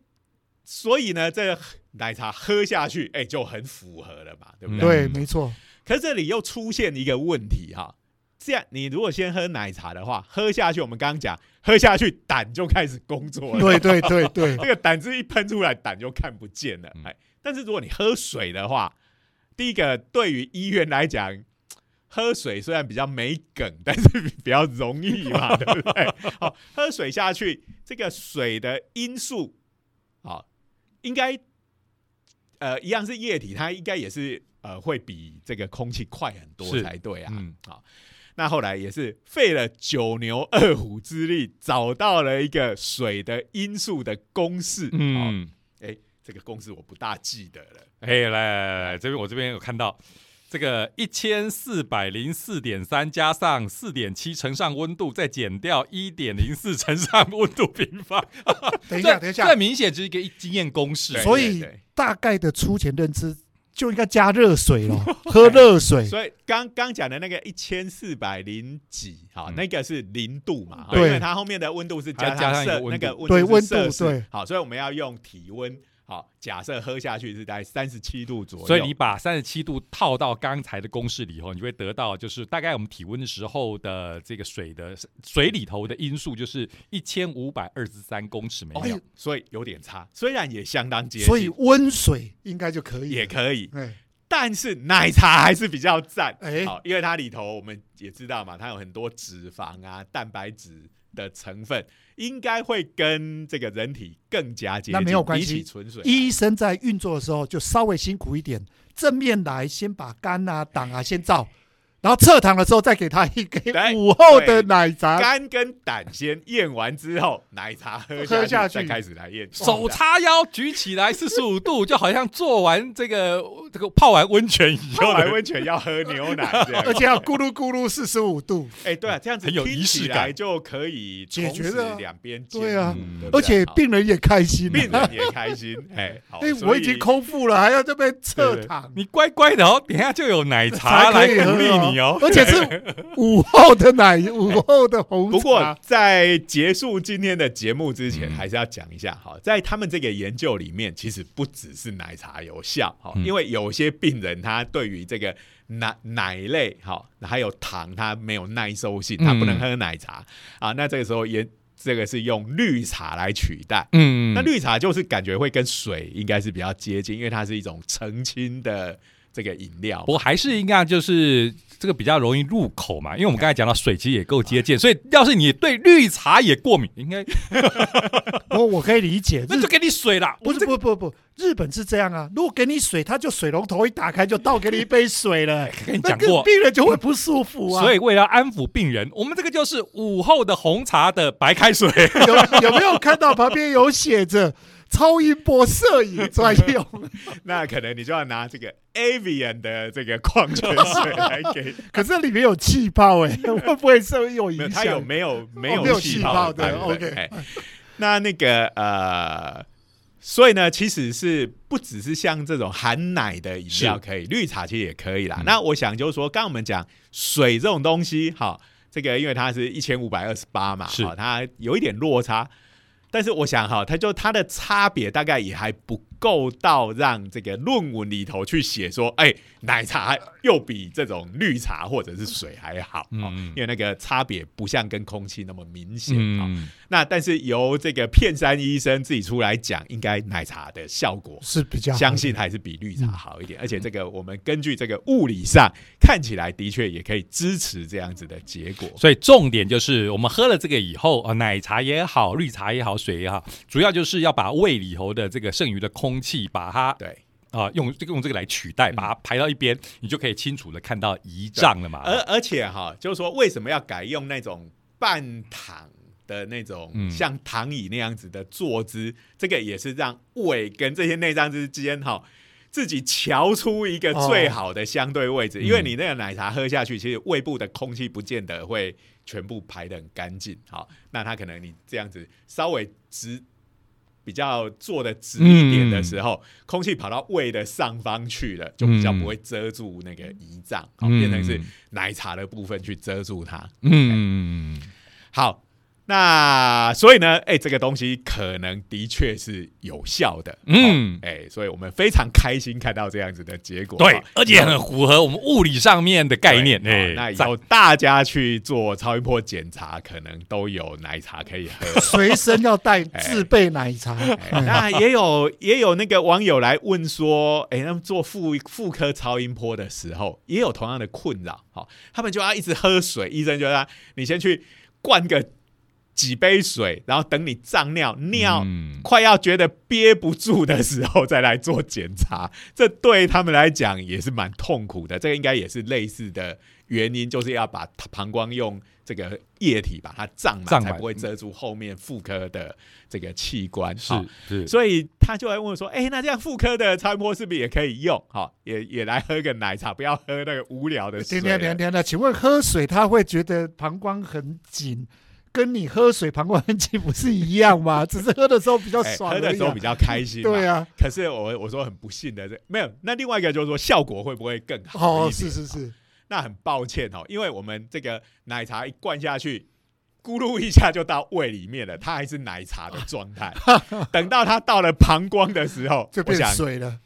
所以呢，这奶茶喝下去，哎，就很符合了嘛，对不对？对，嗯。没错，可是这里又出现一个问题哈，这样你如果先喝奶茶的话，喝下去，我们刚刚讲，喝下去胆就开始工作了。对对对对 [laughs] 这个胆汁一喷出来，胆就看不见了。嗯哎，但是如果你喝水的话，第一个对于医院来讲，喝水虽然比较没梗，但是比较容易嘛，[laughs] 对不对？好，喝水下去，这个水的因素，啊，应该呃一样是液体，它应该也是呃会比这个空气快很多才对啊。嗯好，那后来也是费了九牛二虎之力，找到了一个水的因素的公式。嗯，嗯，哎、这个公式我不大记得了。哎，来来来来，这边我这边有看到。这个一千四百零四点三加上四点七乘上温度，再减掉一点零四乘上温度平方。等一下，等一下这，明显就是一个经验公式。所以大概的粗浅认知就应该加热水了，[laughs] 喝热水。所以刚刚讲的那个一千四百零几，好，嗯。那个是零度嘛，对。因为它后面的温度是加还加上一个温度。那个温对温度对。好，所以我们要用体温，好，假设喝下去是在三十七度左右，所以你把三十七度套到刚才的公式里头，你就会得到就是大概我们体温的时候的这个水的水里头的因素就是一千五百二十三公尺每秒。哦。所以有点差，虽然也相当接近，所以温水应该就可以，也可以，哎，但是奶茶还是比较赞，哎。好，因为它里头我们也知道嘛，它有很多脂肪啊、蛋白质的成分，应该会跟这个人体更加接近，那没有关系比起纯水。医生在运作的时候就稍微辛苦一点，正面来先把肝啊、胆啊先照，然后侧躺的时候再给他一杯 [laughs] 午后的奶茶。肝跟胆先验完之后，奶茶喝喝下去。再开始来验。手叉腰举起来四十五度，就好像做完这个这个泡完温泉以泡后的完温泉要喝牛奶 [laughs] 这样，而且要咕噜咕噜四十五度，哎，对啊，这样子很有仪式感。就可以解决了。两边对啊嗯对对？而且病人也开心。病人也开心，[laughs] 哎，好哎，所以我已经空腹了，还要这边侧躺，你乖乖的哦，等下就有奶茶来鼓励你哦。而且是午后的奶，午后的红茶。不过在结束今天的节目之前，嗯还是要讲一下哈，在他们这个研究里面，其实不只是奶茶有效哈，嗯因为有些病人他对于这个奶奶类哈，还有糖他没有耐受性，他不能喝奶茶啊，那这个时候也这个是用绿茶来取代。嗯那绿茶就是感觉会跟水应该是比较接近，因为它是一种澄清的这个饮料不。过还是应该就是这个比较容易入口嘛，因为我们刚才讲到水其实也够接近，所以要是你对绿茶也过敏，应该 [laughs] 我我可以理解，那就给你水啦。不是不不不，日本是这样啊，如果给你水，他就水龙头一打开就倒给你一杯水了，[laughs] 跟你那讲过，病人就会不舒服啊。所以为了安抚病人，我们这个就是午后的红茶的白开水。有有没有看到旁边有写着超音波摄影专用？[laughs] 那可能你就要拿这个 Avian 的这个矿泉水来给 [laughs] 可是里面有气泡哎、[laughs] 会不会受有影它有响？没有没有气气泡泡的 OK 哎那那个呃，所以呢，其实是不只是像这种含奶的饮料可以，绿茶其实也可以啦。嗯那我想就是说，刚刚我们讲水这种东西，哈，这个因为它是一千五百二十八嘛，是哈，它有一点落差。但是我想哈，它就它的差别大概也还不够到让这个论文里头去写说，哎、奶茶又比这种绿茶或者是水还好，哦嗯因为那个差别不像跟空气那么明显啊、那但是由这个片山医生自己出来讲，应该奶茶的效果。是比较相信还是比绿茶好一点，而且这个我们根据这个物理上看起来的确也可以支持这样子的结果。所以重点就是我们喝了这个以后啊，奶茶也好，绿茶也好，水也好，主要就是要把胃里头的这个剩余的空气把它对，啊、用这个用这个来取代，把它排到一边，你就可以清楚的看到仪仗了嘛。而而且哈，就是说为什么要改用那种半躺的那种嗯像躺椅那样子的坐姿？这个也是让胃跟这些内脏之间哈。自己瞧出一个最好的相对位置，哦因为你那个奶茶喝下去，其实胃部的空气不见得会全部排的很干净。好，那它可能你这样子稍微直，比较坐的直一点的时候，空气跑到胃的上方去了，就比较不会遮住那个胰脏，变成是奶茶的部分去遮住它。嗯。好，那所以呢，哎、这个东西可能的确是有效的，嗯嗯，哎、所以我们非常开心看到这样子的结果，对，而且很符合我们物理上面的概念。对哎、那以后大家去做超音波检查，可能都有奶茶可以喝。随身要带自备奶茶。哎那也有也有那个网友来问说，哎、他们做妇妇科超音波的时候，也有同样的困扰，好、他们就要一直喝水，医生就让你先去灌个几杯水，然后等你胀尿尿。嗯快要觉得憋不住的时候，再来做检查，[laughs] 这对他们来讲也是蛮痛苦的。这个应该也是类似的原因，就是要把膀胱用这个液体把它胀满，才不会遮住后面妇科的这个器官。是所以他就来问我说：“哎、那这样妇科的超音波是不是也可以用？好，也也来喝个奶茶，不要喝那个无聊的水了。等等等等等，请问喝水他会觉得膀胱很紧，跟你喝水膀胱很紧不是一样吗？[laughs] 只是喝的时候比较哎爽喝的时候比较开心。对啊，可是我我说很不幸的，这没有。那另外一个就是说，效果会不会更好哦，一点？是是是，那很抱歉哦，因为我们这个奶茶一灌下去，咕噜一下就到胃里面了，它还是奶茶的状态。[laughs] 等到它到了膀胱的时候，就变水了，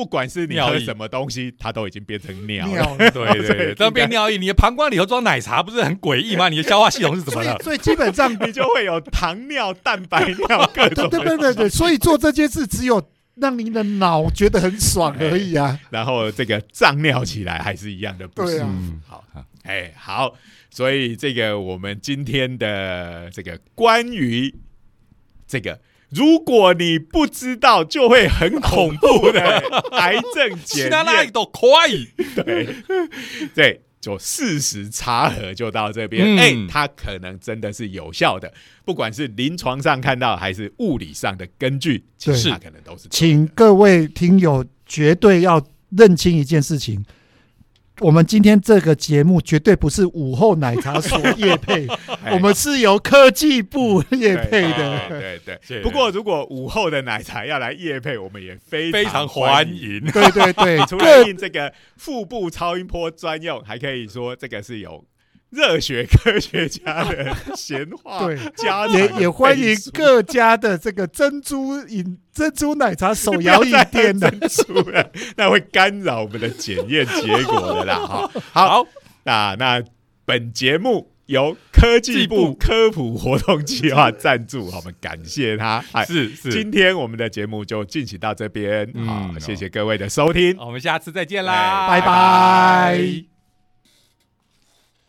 不管是你尿什么东西，它都已经变成尿了。尿对对所以对，当 [laughs] 变尿液，你的膀胱里头装奶茶，不是很诡异吗？你的消化系统是怎么了？所以 [laughs] 基本上，[laughs] 你就会有糖尿、蛋白尿各对种对对对对，所以做这件事只有让您的脑觉得很爽而已啊。然后这个胀尿起来还是一样的不舒服。对啊嗯好，哎，好，所以这个我们今天的这个关于这个，如果你不知道，就会很恐怖的 [laughs] 癌症检其他那一验，都可以。对 [laughs] 对。就事实查核就到这边，嗯哎、它可能真的是有效的，不管是临床上看到还是物理上的根据，其实它可能都是请各位听友绝对要认清一件事情。我们今天这个节目绝对不是午后奶茶所业配，哎 [laughs] 我们是由科技部业配的。对对。不过如果午后的奶茶要来夜配，我们也非非常欢欢。迎。对对对，除了印这个腹部超音波专用，还可以说这个是有热血科学家的闲话，[laughs] 对加也也欢迎各家的这个珍珠饮珍珠奶茶手摇饮店的。[laughs] 出来，那会干扰我们的检验结果的啦。哈，[laughs] 好，好，那那本节目由科技技部部科普活动计划赞助，好我们感谢他。哎，是是今，天我们的节目就进行到这边，嗯好，谢谢各位的收听。我们下次再见啦，拜拜